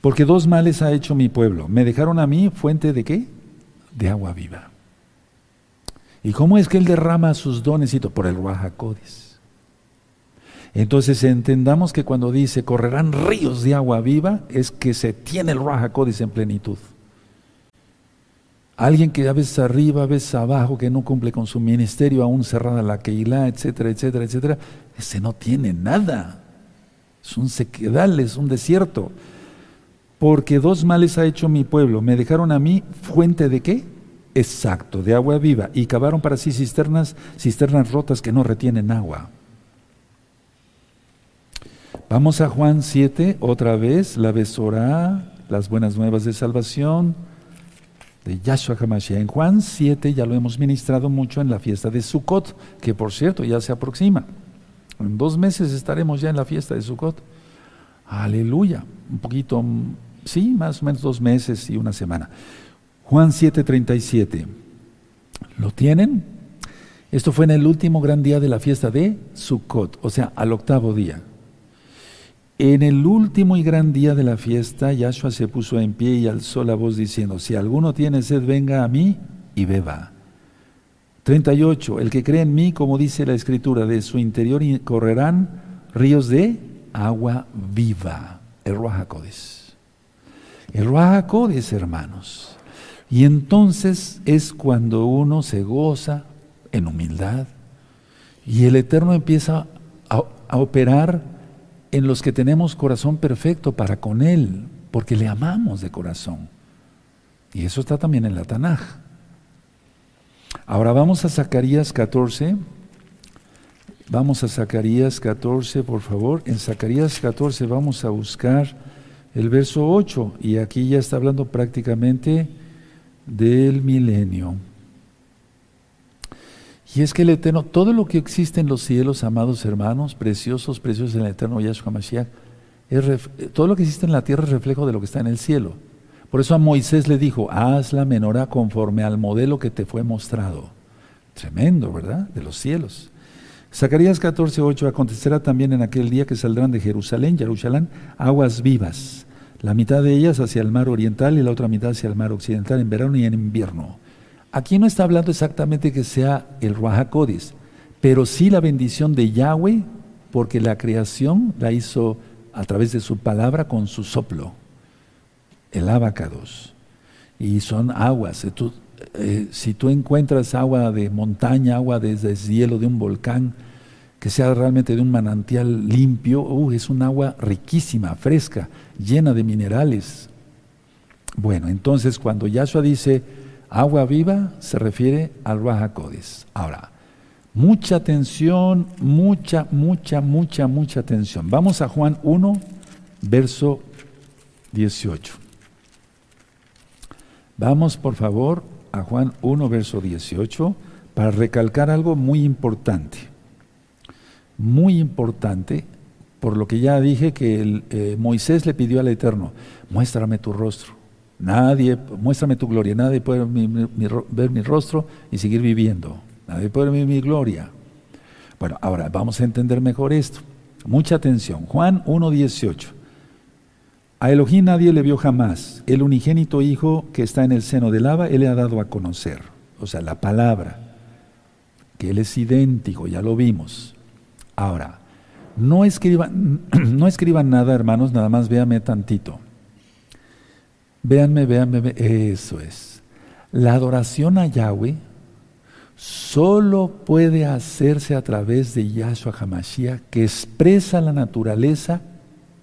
porque dos males ha hecho mi pueblo. Me dejaron a mí fuente de qué? De agua viva. ¿Y cómo es que él derrama sus dones? Por el Ruajacodes. Entonces entendamos que cuando dice correrán ríos de agua viva, es que se tiene el Raja en plenitud. Alguien que a veces arriba, a veces abajo, que no cumple con su ministerio, aún cerrada la Keilah, etcétera, etcétera, etcétera, ese no tiene nada. Es un sequedal, es un desierto. Porque dos males ha hecho mi pueblo. Me dejaron a mí fuente de qué? Exacto, de agua viva. Y cavaron para sí cisternas, cisternas rotas que no retienen agua. Vamos a Juan 7, otra vez, la Besorá, las buenas nuevas de salvación de Yahshua HaMashiach. En Juan 7 ya lo hemos ministrado mucho en la fiesta de Sukkot, que por cierto ya se aproxima. En dos meses estaremos ya en la fiesta de Sukkot. Aleluya. Un poquito, sí, más o menos dos meses y una semana. Juan 7, 37. ¿Lo tienen? Esto fue en el último gran día de la fiesta de Sukkot, o sea, al octavo día. En el último y gran día de la fiesta, Yahshua se puso en pie y alzó la voz diciendo, si alguno tiene sed, venga a mí y beba. 38. El que cree en mí, como dice la escritura, de su interior correrán ríos de agua viva. El Ruajacodes. El Ruajacodes, hermanos. Y entonces es cuando uno se goza en humildad y el Eterno empieza a, operar en los que tenemos corazón perfecto para con Él, porque le amamos de corazón. Y eso está también en la Tanaj. Ahora vamos a Zacarías 14. Vamos a Zacarías 14, por favor. En Zacarías 14 vamos a buscar el verso 8 y aquí ya está hablando prácticamente del milenio. Y es que el Eterno, todo lo que existe en los cielos, amados hermanos, preciosos, preciosos en el Eterno Yahshua Mashiach, todo lo que existe en la tierra es reflejo de lo que está en el cielo. Por eso a Moisés le dijo, haz la menorá conforme al modelo que te fue mostrado. Tremendo, ¿verdad? De los cielos. Zacarías 14:8 acontecerá también en aquel día que saldrán de Jerusalén, Jerusalén, aguas vivas, la mitad de ellas hacia el mar oriental y la otra mitad hacia el mar occidental en verano y en invierno. Aquí no está hablando exactamente que sea el Ruajacodis, pero sí la bendición de Yahweh, porque la creación la hizo a través de su palabra con su soplo, el abacados. Y son aguas. Eh, si tú encuentras agua de montaña, agua desde el hielo de un volcán, que sea realmente de un manantial limpio, uh, es un agua riquísima, fresca, llena de minerales. Bueno, entonces cuando Yahshua dice agua viva, se refiere al Rahakodes. Ahora, mucha atención, mucha, mucha, mucha, mucha atención. Vamos a Juan 1, verso 18. Vamos, por favor, a Juan 1, verso 18, para recalcar algo muy importante. Muy importante, por lo que ya dije que eh, Moisés le pidió al Eterno, muéstrame tu rostro. Nadie, muéstrame tu gloria, nadie puede ver mi rostro y seguir viviendo. Nadie puede ver mi gloria. Bueno, ahora vamos a entender mejor esto. Mucha atención. Juan 1.18. A Elohim nadie le vio jamás. El unigénito Hijo que está en el seno del Abba, Él le ha dado a conocer. O sea, la palabra, que Él es idéntico, ya lo vimos. Ahora, no escriban, no escriban nada, hermanos, nada más véanme tantito. Véanme, véanme, eso es. La adoración a Yahweh solo puede hacerse a través de Yahshua HaMashiach, que expresa la naturaleza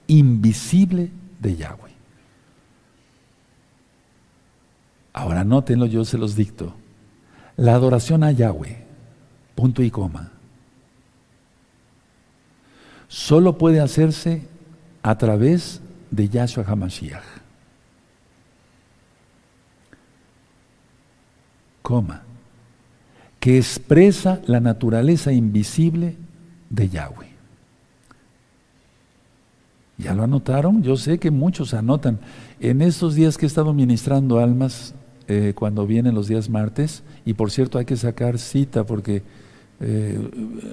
invisible de Yahweh. Ahora nótenlo, yo se los dicto. La adoración a Yahweh, punto y coma, solo puede hacerse a través de Yahshua HaMashiach. Coma, que expresa la naturaleza invisible de Yahweh. ¿Ya lo anotaron? Yo sé que muchos anotan. En estos días que he estado ministrando almas, eh, cuando vienen los días martes, y por cierto hay que sacar cita porque eh,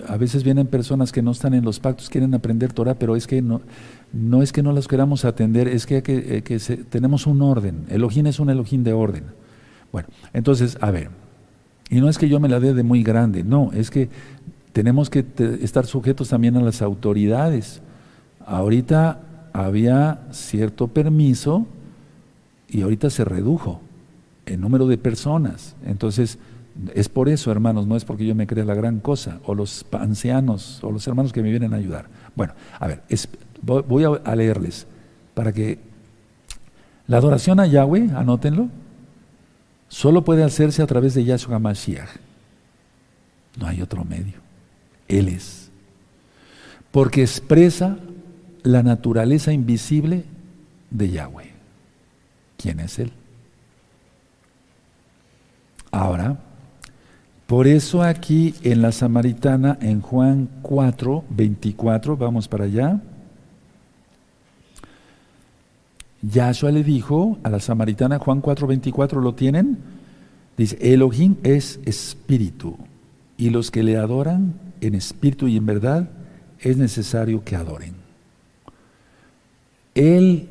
a veces vienen personas que no están en los pactos, quieren aprender Torah, pero es que no, no es que no las queramos atender, es que, que, eh, tenemos un orden. Elohim es un Elohim de orden. Bueno, entonces, a ver, y no es que yo me la dé de muy grande, no, es que tenemos que estar sujetos también a las autoridades. Ahorita había cierto permiso y ahorita se redujo el número de personas. Entonces, es por eso, hermanos, no es porque yo me crea la gran cosa, o los ancianos, o los hermanos que me vienen a ayudar. Bueno, a ver, voy a leerles para que la adoración a Yahweh, anótenlo, solo puede hacerse a través de Yahshua Mashiach. No hay otro medio. Él es. Porque expresa la naturaleza invisible de Yahweh. ¿Quién es Él? Ahora, por eso aquí en la Samaritana, en Juan 4, 24, vamos para allá. Yahshua le dijo a la Samaritana, Juan 4, 24, ¿lo tienen? Dice, Elohim es espíritu, y los que le adoran en espíritu y en verdad, es necesario que adoren. Él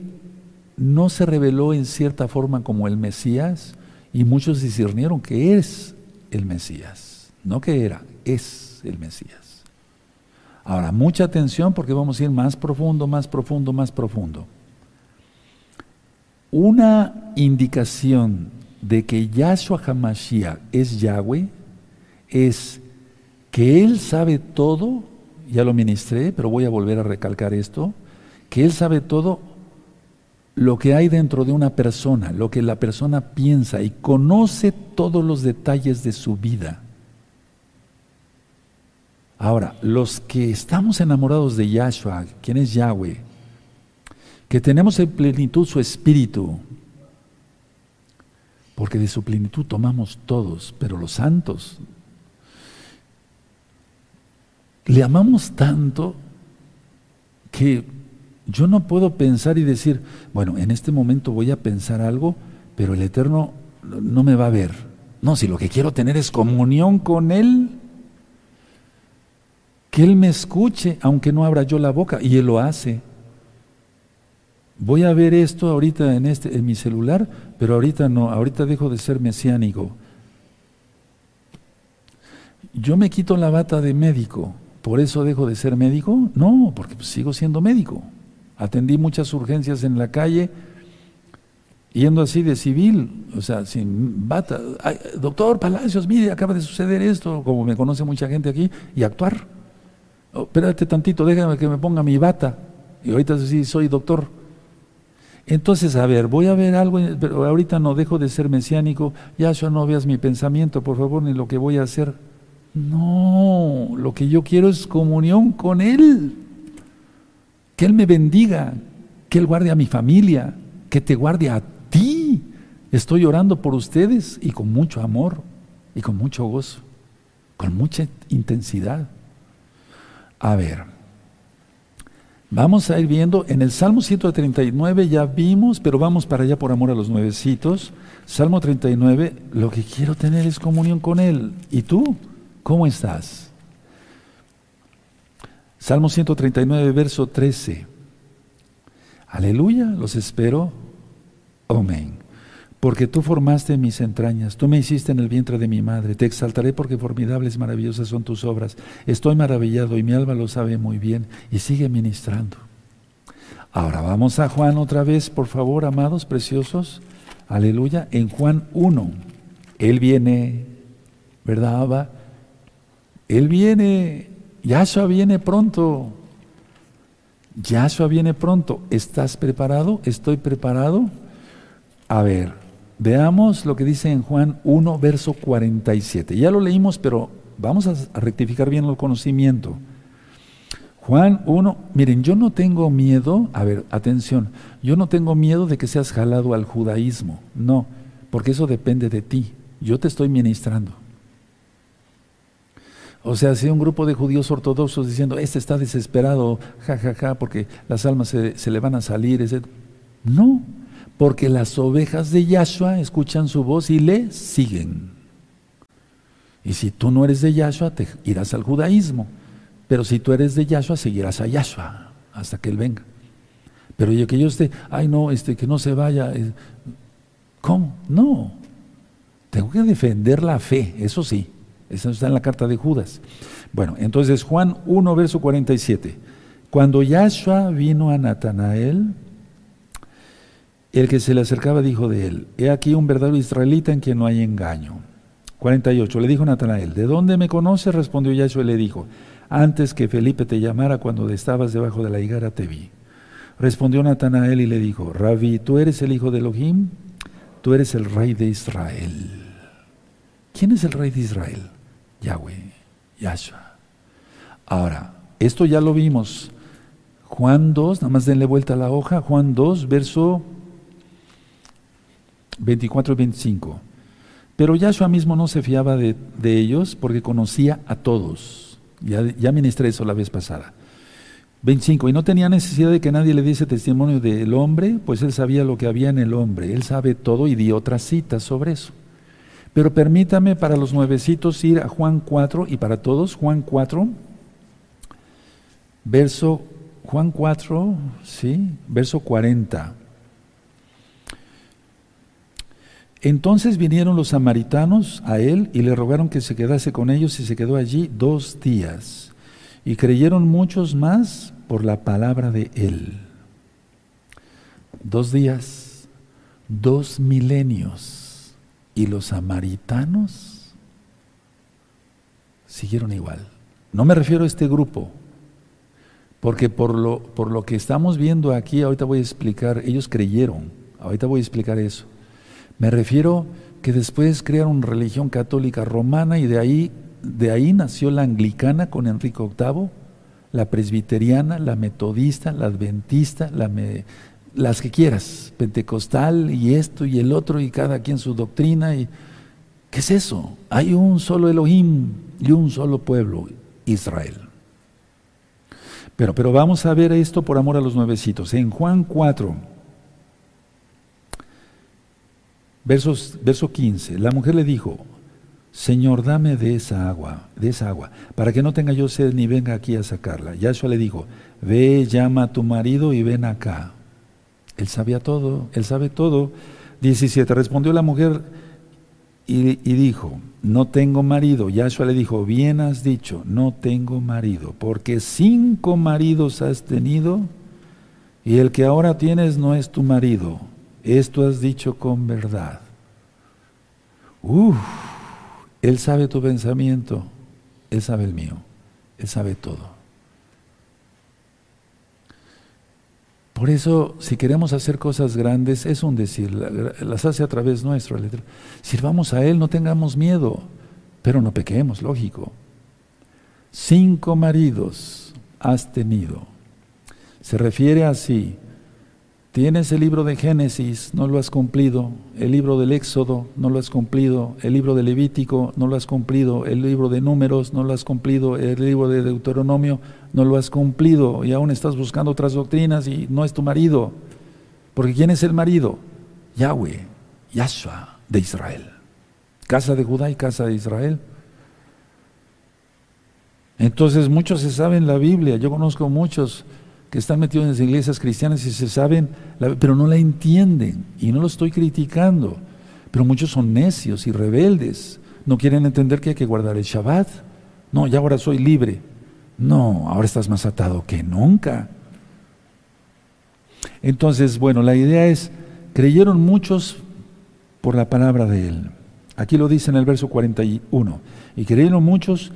no se reveló en cierta forma como el Mesías y muchos discernieron que es el Mesías, no que era, es el Mesías. Ahora, mucha atención porque vamos a ir más profundo, más profundo, más profundo. Una indicación de que Yahshua HaMashiach es Yahweh es que Él sabe todo, ya lo ministré, pero voy a volver a recalcar esto, que Él sabe todo lo que hay dentro de una persona, lo que la persona piensa y conoce todos los detalles de su vida. Ahora, los que estamos enamorados de Yahshua, quien es Yahweh, que tenemos en plenitud su espíritu, porque de su plenitud tomamos todos, pero los santos, le amamos tanto que yo no puedo pensar y decir, bueno, en este momento voy a pensar algo, pero el Eterno no me va a ver. No, si lo que quiero tener es comunión con Él, que Él me escuche, aunque no abra yo la boca, y Él lo hace. Voy a ver esto ahorita en, este, en mi celular, pero ahorita no, ahorita dejo de ser mesiánico. Yo me quito la bata de médico, ¿por eso dejo de ser médico? No, porque pues sigo siendo médico. Atendí muchas urgencias en la calle, yendo así de civil, o sea, sin bata. doctor Palacios, mire, acaba de suceder esto, como me conoce mucha gente aquí, y actuar. Oh, espérate tantito, déjame que me ponga mi bata. Y ahorita sí soy doctor. Entonces, a ver, voy a ver algo, pero ahorita no dejo de ser mesiánico, ya no veas mi pensamiento, por favor, ni lo que voy a hacer. No, lo que yo quiero es comunión con Él. Que Él me bendiga, que Él guarde a mi familia, que te guarde a ti. Estoy orando por ustedes y con mucho amor y con mucho gozo, con mucha intensidad. A ver, Vamos a ir viendo, en el Salmo 139 ya vimos, pero vamos para allá por amor a los nuevecitos. Salmo 39, lo que quiero tener es comunión con Él. ¿Y tú? ¿Cómo estás? Salmo 139, verso 13. Aleluya, los espero. Amén porque tú formaste mis entrañas, tú me hiciste en el vientre de mi madre, te exaltaré porque formidables, maravillosas son tus obras. Estoy maravillado y mi alma lo sabe muy bien y sigue ministrando. Ahora vamos a Juan otra vez, por favor, amados, preciosos. Aleluya. En Juan 1, Él viene, ¿verdad, Abba? Él viene, Yahshua viene pronto. Yahshua viene pronto. ¿Estás preparado? ¿Estoy preparado? A ver, Veamos lo que dice en Juan 1, verso 47. Ya lo leímos, pero vamos a rectificar bien el conocimiento. Juan 1, miren, yo no tengo miedo, a ver, atención, yo no tengo miedo de que seas jalado al judaísmo, no, porque eso depende de ti, yo te estoy ministrando. O sea, si un grupo de judíos ortodoxos diciendo, este está desesperado, jajaja, ja, ja, porque las almas se, se le van a salir, etc. No, porque las ovejas de Yahshua escuchan su voz y le siguen. Y si tú no eres de Yahshua, te irás al judaísmo. Pero si tú eres de Yahshua, seguirás a Yahshua hasta que Él venga. Pero yo que yo esté, ay no, este, que no se vaya. Eh, ¿Cómo? No. Tengo que defender la fe, eso sí. Eso está en la carta de Judas. Bueno, entonces Juan 1, verso 47. Cuando Yahshua vino a Natanael, el que se le acercaba dijo de él, he aquí un verdadero israelita en quien no hay engaño. 48. Le dijo Natanael, ¿de dónde me conoces? Respondió Yahshua y le dijo, antes que Felipe te llamara cuando estabas debajo de la higuera te vi. Respondió Natanael y le dijo, Rabí, ¿tú eres el hijo de Elohim? Tú eres el rey de Israel. ¿Quién es el rey de Israel? Yahweh, Yahshua. Ahora, esto ya lo vimos. Juan 2, nada más denle vuelta a la hoja, Juan 2, verso 24 y 25. Pero Yahshua mismo no se fiaba de, ellos porque conocía a todos. Ya, ya ministré eso la vez pasada. 25. Y no tenía necesidad de que nadie le diese testimonio del hombre, pues él sabía lo que había en el hombre. Él sabe todo y di otras citas sobre eso. Pero permítame para los nuevecitos ir a Juan 4 y para todos, Juan 4, verso, Juan 4, sí, verso 40. Entonces vinieron los samaritanos a él y le rogaron que se quedase con ellos y se quedó allí dos días. Y creyeron muchos más por la palabra de él. Dos días, dos milenios. Y los samaritanos siguieron igual. No me refiero a este grupo, porque por lo, por lo que estamos viendo aquí, ahorita voy a explicar, ellos creyeron, ahorita voy a explicar eso. Me refiero que después crearon religión católica romana y de ahí, de ahí nació la anglicana con Enrique VIII, la presbiteriana, la metodista, la adventista, la las que quieras, pentecostal y esto y el otro y cada quien su doctrina. Y, ¿Qué es eso? Hay un solo Elohim y un solo pueblo, Israel. Pero, pero vamos a ver esto por amor a los nuevecitos. En Juan 4, versos, verso 15, la mujer le dijo, Señor, dame de esa agua, de esa agua, para que no tenga yo sed ni venga aquí a sacarla. Yahshua le dijo, ve, llama a tu marido y ven acá. Él sabía todo, él sabe todo. 17, respondió la mujer y, dijo, no tengo marido. Yahshua le dijo, bien has dicho, no tengo marido, porque cinco maridos has tenido y el que ahora tienes no es tu marido. Esto has dicho con verdad. Uf, Él sabe tu pensamiento, Él sabe el mío, Él sabe todo. Por eso, si queremos hacer cosas grandes, es un decir, las hace a través nuestro. Sirvamos a Él, no tengamos miedo, pero no pequemos, lógico. Cinco maridos has tenido. Se refiere así, Tienes el libro de Génesis, no lo has cumplido. El libro del Éxodo, no lo has cumplido. El libro de Levítico, no lo has cumplido. El libro de Números, no lo has cumplido. El libro de Deuteronomio, no lo has cumplido. Y aún estás buscando otras doctrinas y no es tu marido. Porque ¿quién es el marido? Yahweh, Yahshua de Israel. Casa de Judá y casa de Israel. Entonces muchos se saben la Biblia. Yo conozco muchos que están metidos en las iglesias cristianas y se saben, pero no la entienden. Y no lo estoy criticando. Pero muchos son necios y rebeldes. No quieren entender que hay que guardar el Shabbat. No, ya ahora soy libre. No, ahora estás más atado que nunca. Entonces, bueno, la idea es, creyeron muchos por la palabra de Él. Aquí lo dice en el verso 41. Y creyeron muchos,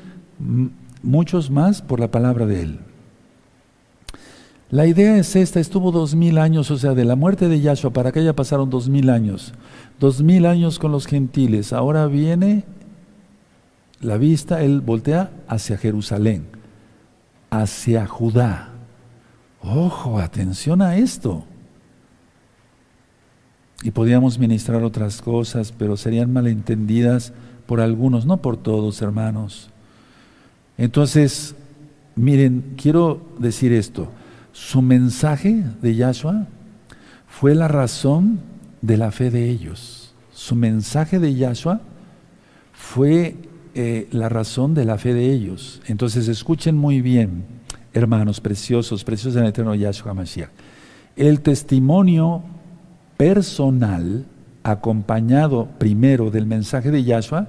muchos más por la palabra de Él. La idea es esta, estuvo dos mil años, o sea, de la muerte de Yahshua para que ya pasaron dos mil años. Dos mil años con los gentiles. Ahora viene la vista, él voltea hacia Jerusalén, hacia Judá. Ojo, atención a esto. Y podíamos ministrar otras cosas, pero serían malentendidas por algunos, no por todos, hermanos. Entonces, miren, quiero decir esto. Su mensaje de Yahshua fue la razón de la fe de ellos. Su mensaje de Yahshua fue eh, la razón de la fe de ellos. Entonces escuchen muy bien, hermanos preciosos, preciosos en el eterno Yahshua Mashiach. El testimonio personal, acompañado primero del mensaje de Yahshua,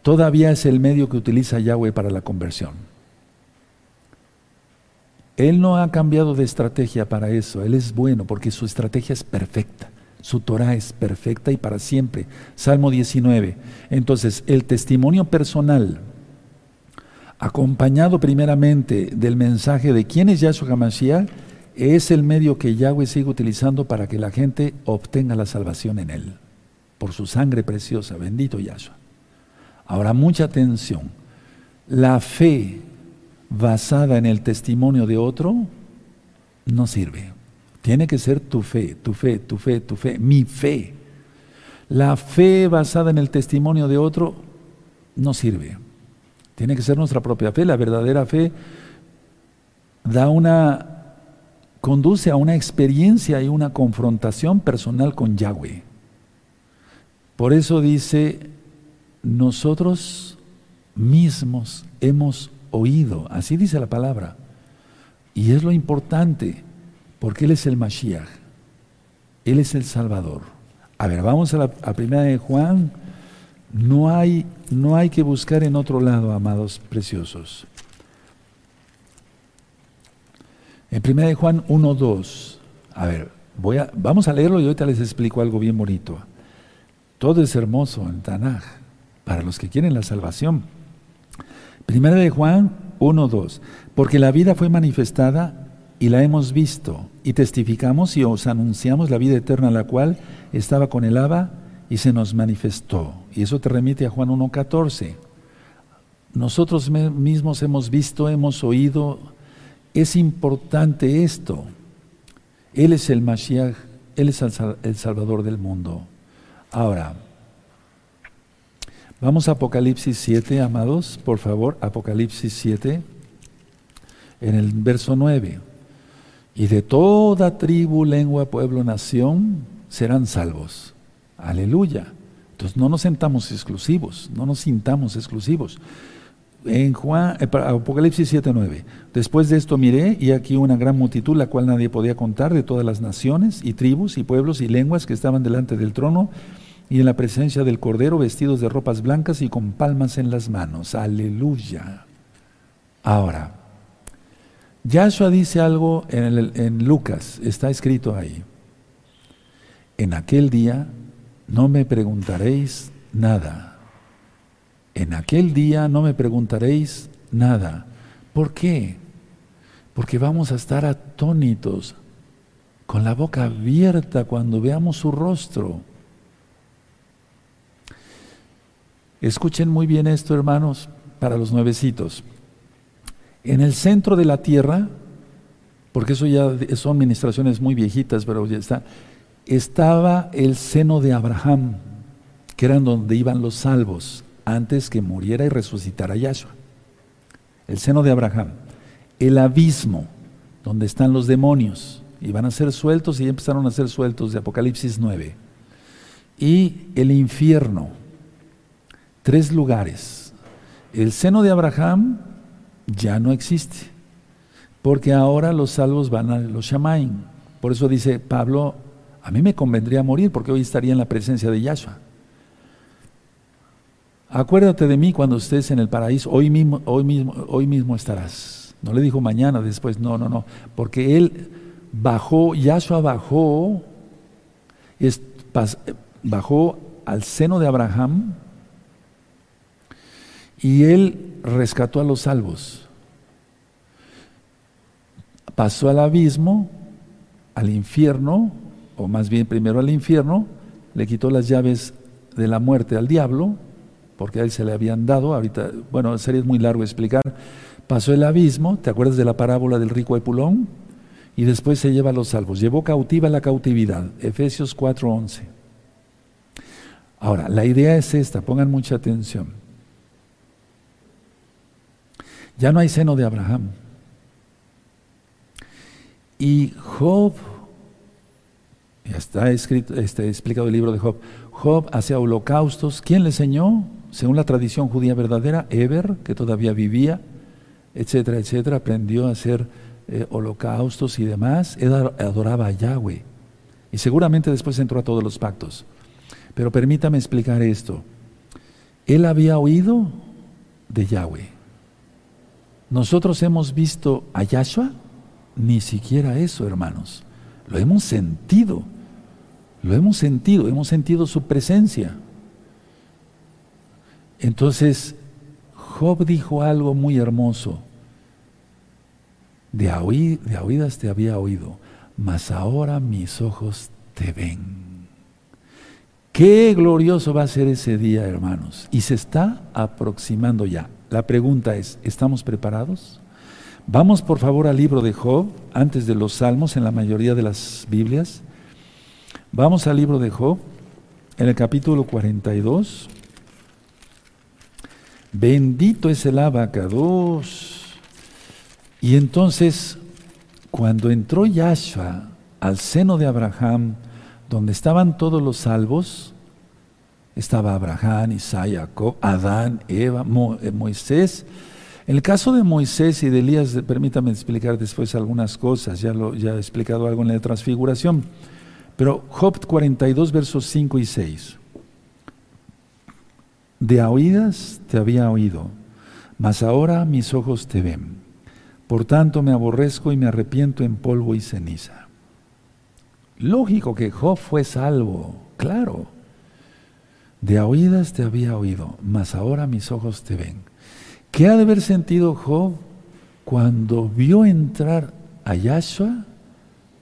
todavía es el medio que utiliza Yahweh para la conversión. Él no ha cambiado de estrategia para eso. Él es bueno porque su estrategia es perfecta. Su Torah es perfecta y para siempre. Salmo 19. Entonces, el testimonio personal, acompañado primeramente del mensaje de quién es Yahshua HaMashiach, es el medio que Yahweh sigue utilizando para que la gente obtenga la salvación en Él. Por su sangre preciosa. Bendito Yahshua. Ahora, mucha atención. La fe basada en el testimonio de otro, no sirve. Tiene que ser tu fe, tu fe, tu fe, tu fe, mi fe. La fe basada en el testimonio de otro no sirve. Tiene que ser nuestra propia fe. La verdadera fe da una conduce a una experiencia y una confrontación personal con Yahweh. Por eso dice, nosotros mismos hemos oído. Así dice la palabra. Y es lo importante, porque Él es el Mashiach. Él es el Salvador. A ver, vamos a la primera de Juan. No hay, no hay que buscar en otro lado, amados preciosos. En primera de Juan 1.2. A ver, voy a, vamos a leerlo y ahorita les explico algo bien bonito. Todo es hermoso en Tanaj, para los que quieren la salvación. Primera de Juan 1.2. Porque la vida fue manifestada y la hemos visto y testificamos y os anunciamos la vida eterna, la cual estaba con el Abba y se nos manifestó. Y eso te remite a Juan 1.14. Nosotros mismos hemos visto, hemos oído. Es importante esto. Él es el Mashiach, Él es el Salvador del mundo. Ahora, Vamos a Apocalipsis 7, amados, por favor, Apocalipsis 7. en el verso 9. Y de toda tribu, lengua, pueblo, nación serán salvos. Aleluya. Entonces no nos sentamos exclusivos, no nos sintamos exclusivos. En Juan, eh, Apocalipsis 7:9. Después de esto miré y aquí una gran multitud, la cual nadie podía contar, de todas las naciones y tribus y pueblos y lenguas que estaban delante del trono y en la presencia del Cordero, vestidos de ropas blancas y con palmas en las manos. Aleluya. Ahora, Yahshua dice algo en, en Lucas, está escrito ahí. En aquel día no me preguntaréis nada. En aquel día no me preguntaréis nada. ¿Por qué? Porque vamos a estar atónitos, con la boca abierta cuando veamos su rostro. Escuchen muy bien esto, hermanos, para los nuevecitos. En el centro de la tierra, porque eso ya son administraciones muy viejitas, pero ya está, estaba el seno de Abraham, que eran donde iban los salvos, antes que muriera y resucitara Yahshua. El seno de Abraham. El abismo, donde están los demonios, iban a ser sueltos y empezaron a ser sueltos de Apocalipsis 9. Y el infierno, tres lugares. El seno de Abraham ya no existe, porque ahora los salvos van a los Shamaim. Por eso dice Pablo, a mí me convendría morir porque hoy estaría en la presencia de Yahshua. Acuérdate de mí cuando estés en el paraíso, hoy mismo, hoy mismo, hoy mismo estarás. No le dijo mañana, después, no, no, no, porque él bajó, Yahshua bajó, bajó al seno de Abraham y él rescató a los salvos. Pasó al abismo, al infierno, o más bien primero al infierno, le quitó las llaves de la muerte al diablo, porque a él se le habían dado, ahorita, bueno, sería muy largo explicar, pasó el abismo, ¿te acuerdas de la parábola del rico Epulón? Y después se lleva a los salvos, llevó cautiva la cautividad, Efesios 4:11. Ahora, la idea es esta, pongan mucha atención. Ya no hay seno de Abraham. Y Job, está escrito, está explicado el libro de Job, Job hacía holocaustos. ¿Quién le enseñó? Según la tradición judía verdadera, Eber, que todavía vivía, etcétera, etcétera, aprendió a hacer eh, holocaustos y demás. Él adoraba a Yahweh. Y seguramente después entró a todos los pactos. Pero permítame explicar esto. Él había oído de Yahweh. Nosotros hemos visto a Yahshua, ni siquiera eso, hermanos. Lo hemos sentido. Lo hemos sentido, hemos sentido su presencia. Entonces, Job dijo algo muy hermoso. De, de oídas te había oído, mas ahora mis ojos te ven. Qué glorioso va a ser ese día, hermanos. Y se está aproximando ya. La pregunta es, ¿estamos preparados? Vamos por favor al libro de Job, antes de los salmos en la mayoría de las Biblias. Vamos al libro de Job, en el capítulo 42. Bendito es el abacados. Y entonces, cuando entró Yahshua al seno de Abraham, donde estaban todos los salvos, estaba Abraham, Isaac, Jacob, Adán, Eva, eh, Moisés. En el caso de Moisés y de Elías, permítame explicar después algunas cosas, ya, lo, ya he explicado algo en la transfiguración. Pero Job 42, versos 5 y 6. De oídas te había oído, mas ahora mis ojos te ven. Por tanto me aborrezco y me arrepiento en polvo y ceniza. Lógico que Job fue salvo, claro. De oídas te había oído, mas ahora mis ojos te ven. ¿Qué ha de haber sentido Job cuando vio entrar a Yahshua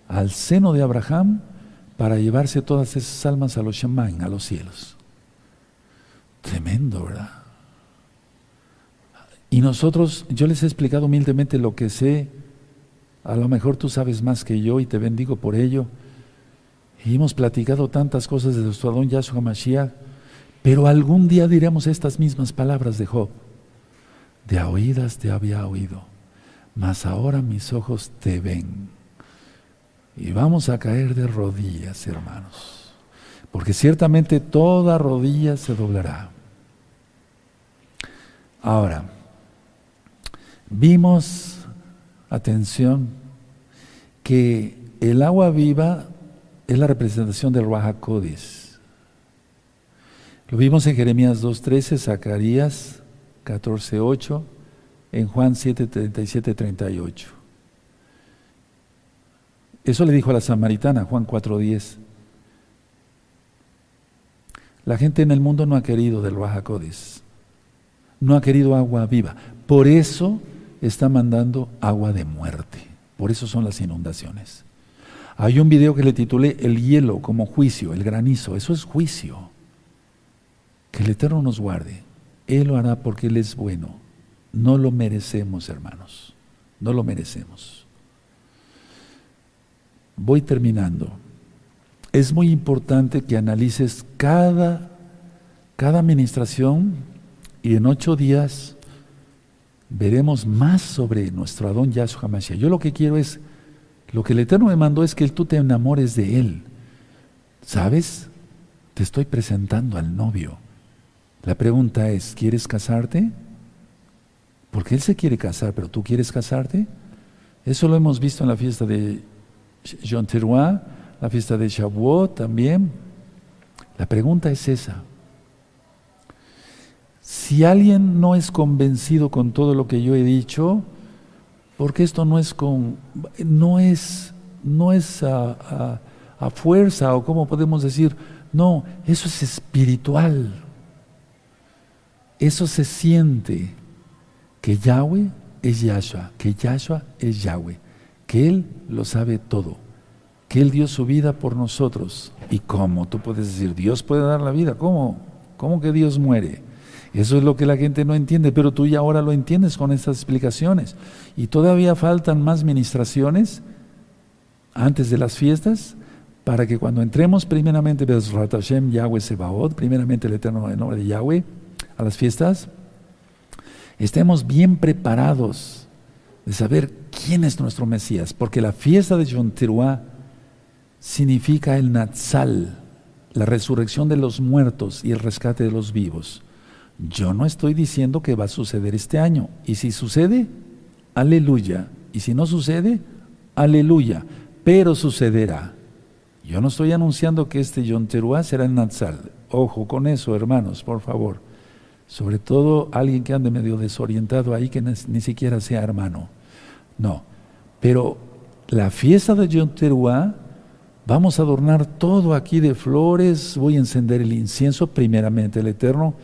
al seno de Abraham para llevarse todas esas almas a los Shamaim, a los cielos? Tremendo, ¿verdad? Y nosotros, yo les he explicado humildemente lo que sé, a lo mejor tú sabes más que yo y te bendigo por ello. Y hemos platicado tantas cosas de nuestro Adón Yahshua Mashiach pero algún día diremos estas mismas palabras de Job. De oídas te había oído, mas ahora mis ojos te ven. Y vamos a caer de rodillas, hermanos, porque ciertamente toda rodilla se doblará. Ahora, vimos, atención, que el agua viva es la representación del Codis. Lo vimos en Jeremías 2.13, Zacarías 14.8, en Juan 7.37, 38. Eso le dijo a la samaritana, Juan 4.10. La gente en el mundo no ha querido del Codis, no ha querido agua viva. Por eso está mandando agua de muerte. Por eso son las inundaciones. Hay un video que le titulé El hielo como juicio, el granizo. Eso es juicio. Que el Eterno nos guarde. Él lo hará porque Él es bueno. No lo merecemos, hermanos. No lo merecemos. Voy terminando. Es muy importante que analices cada, cada administración y en ocho días veremos más sobre nuestro Adón Yahshua Mashiach. Yo lo que quiero es lo que el Eterno me mandó es que tú te enamores de Él. ¿Sabes? Te estoy presentando al novio. La pregunta es, ¿quieres casarte? Porque Él se quiere casar, pero ¿tú quieres casarte? Eso lo hemos visto en la fiesta de Jean Terroir, la fiesta de Shavuot también. La pregunta es esa. Si alguien no es convencido con todo lo que yo he dicho, porque esto no es con, no es, no es a, fuerza o como podemos decir, no, eso es espiritual. Eso se siente que Yahweh es Yahshua, que Yahshua es Yahweh, que Él lo sabe todo, que Él dio su vida por nosotros. ¿Y cómo? Tú puedes decir, Dios puede dar la vida, ¿cómo? ¿Cómo que Dios muere? Eso es lo que la gente no entiende, pero tú ya ahora lo entiendes con estas explicaciones. Y todavía faltan más ministraciones antes de las fiestas para que cuando entremos primeramente Hashem Yahweh Sebaot, primeramente el eterno en nombre de Yahweh, a las fiestas, estemos bien preparados de saber quién es nuestro Mesías, porque la fiesta de Yom significa el Natsal, la resurrección de los muertos y el rescate de los vivos. Yo no estoy diciendo que va a suceder este año. Y si sucede, aleluya. Y si no sucede, aleluya. Pero sucederá. Yo no estoy anunciando que este Yom Teruah será en Natsal. Ojo con eso, hermanos, por favor. Sobre todo alguien que ande medio desorientado ahí, que ni siquiera sea hermano. No. Pero la fiesta de Yom vamos a adornar todo aquí de flores. Voy a encender el incienso, primeramente el Eterno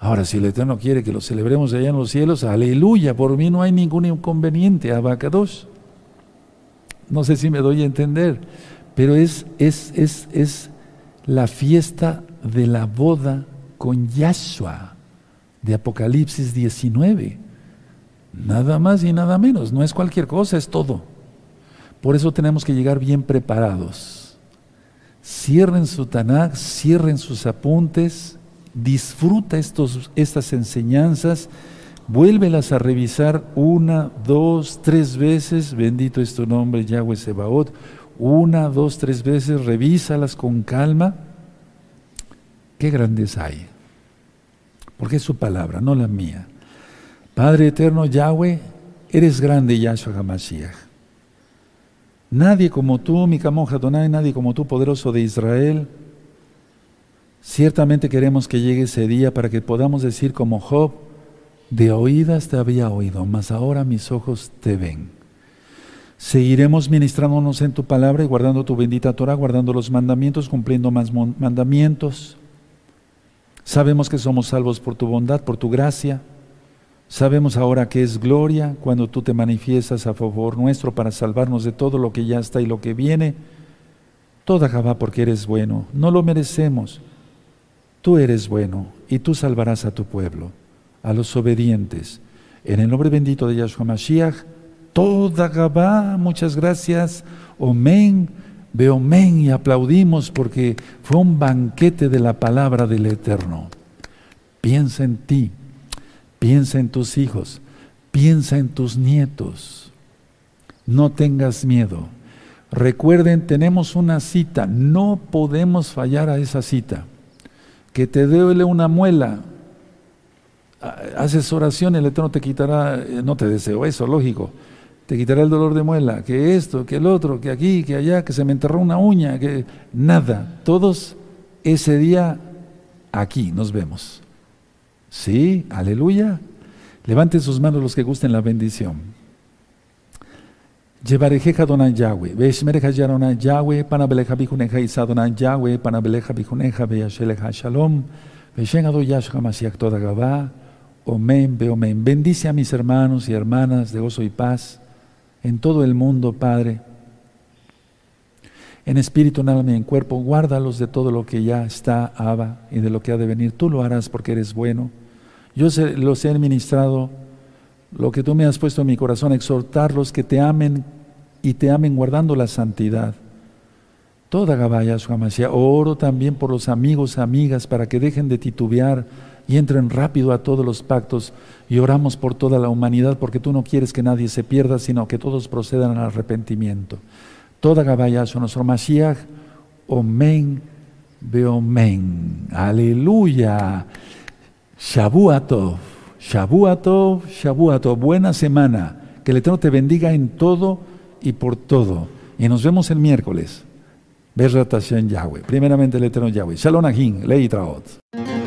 Ahora, si el Eterno quiere que lo celebremos allá en los cielos, aleluya, por mí no hay ningún inconveniente, abacados. No sé si me doy a entender, pero es, es, es, es la fiesta de la boda con Yahshua de Apocalipsis 19. Nada más y nada menos, no es cualquier cosa, es todo. Por eso tenemos que llegar bien preparados. Cierren su Tanakh, cierren sus apuntes disfruta estos, estas enseñanzas, vuélvelas a revisar una, dos, tres veces, bendito es tu nombre, Yahweh Sebaot, una, dos, tres veces, revísalas con calma. Qué grandes hay, porque es su palabra, no la mía. Padre eterno Yahweh, eres grande, Yahshua HaMashiach. Nadie como tú, mi Kamoja nadie como tú, poderoso de Israel, Ciertamente queremos que llegue ese día para que podamos decir como Job, de oídas te había oído, mas ahora mis ojos te ven. Seguiremos ministrándonos en tu palabra y guardando tu bendita Torah, guardando los mandamientos, cumpliendo más mandamientos. Sabemos que somos salvos por tu bondad, por tu gracia. Sabemos ahora que es gloria cuando tú te manifiestas a favor nuestro para salvarnos de todo lo que ya está y lo que viene. Toda Jabá porque eres bueno, no lo merecemos Tú eres bueno y tú salvarás a tu pueblo, a los obedientes. En el nombre bendito de Yahshua Mashiach, toda Gabá, muchas gracias, Omen, Beomen y aplaudimos porque fue un banquete de la palabra del Eterno. Piensa en ti, piensa en tus hijos, Piensa en tus nietos. No tengas miedo. Recuerden, tenemos una cita. No podemos fallar a esa cita. Que te duele una muela. Haces oración, el Eterno te quitará, eh, no te deseo eso, lógico. Te quitará el dolor de muela, que esto, que el otro, que aquí, que allá, que se me enterró una uña, que nada. Todos ese día aquí nos vemos. Sí, aleluya. Levanten sus manos los que gusten la bendición. Yahweh, shalom. Bendice a mis hermanos y hermanas de gozo y paz en todo el mundo, Padre. En espíritu, en alma y en cuerpo, guárdalos de todo lo que ya está, Abba, y de lo que ha de venir. Tú lo harás porque eres bueno. Yo los he administrado, lo que tú me has puesto en mi corazón, exhortarlos que te amen y te amen guardando la santidad. Toda Gabaya, oro también por los amigos, amigas, para que dejen de titubear y entren rápido a todos los pactos y oramos por toda la humanidad porque tú no quieres que nadie se pierda, sino que todos procedan al arrepentimiento. Toda Gabaya, nuestro Mashiach, Omen, Beomen. Aleluya. Shabuatov, Shabuatov, Shabuatov, buena semana. Que el Eterno te bendiga en todo y por todo. Y nos vemos el miércoles. Besrat Yahweh. Primeramente el Eterno Yahweh. Shalom Lei Traot.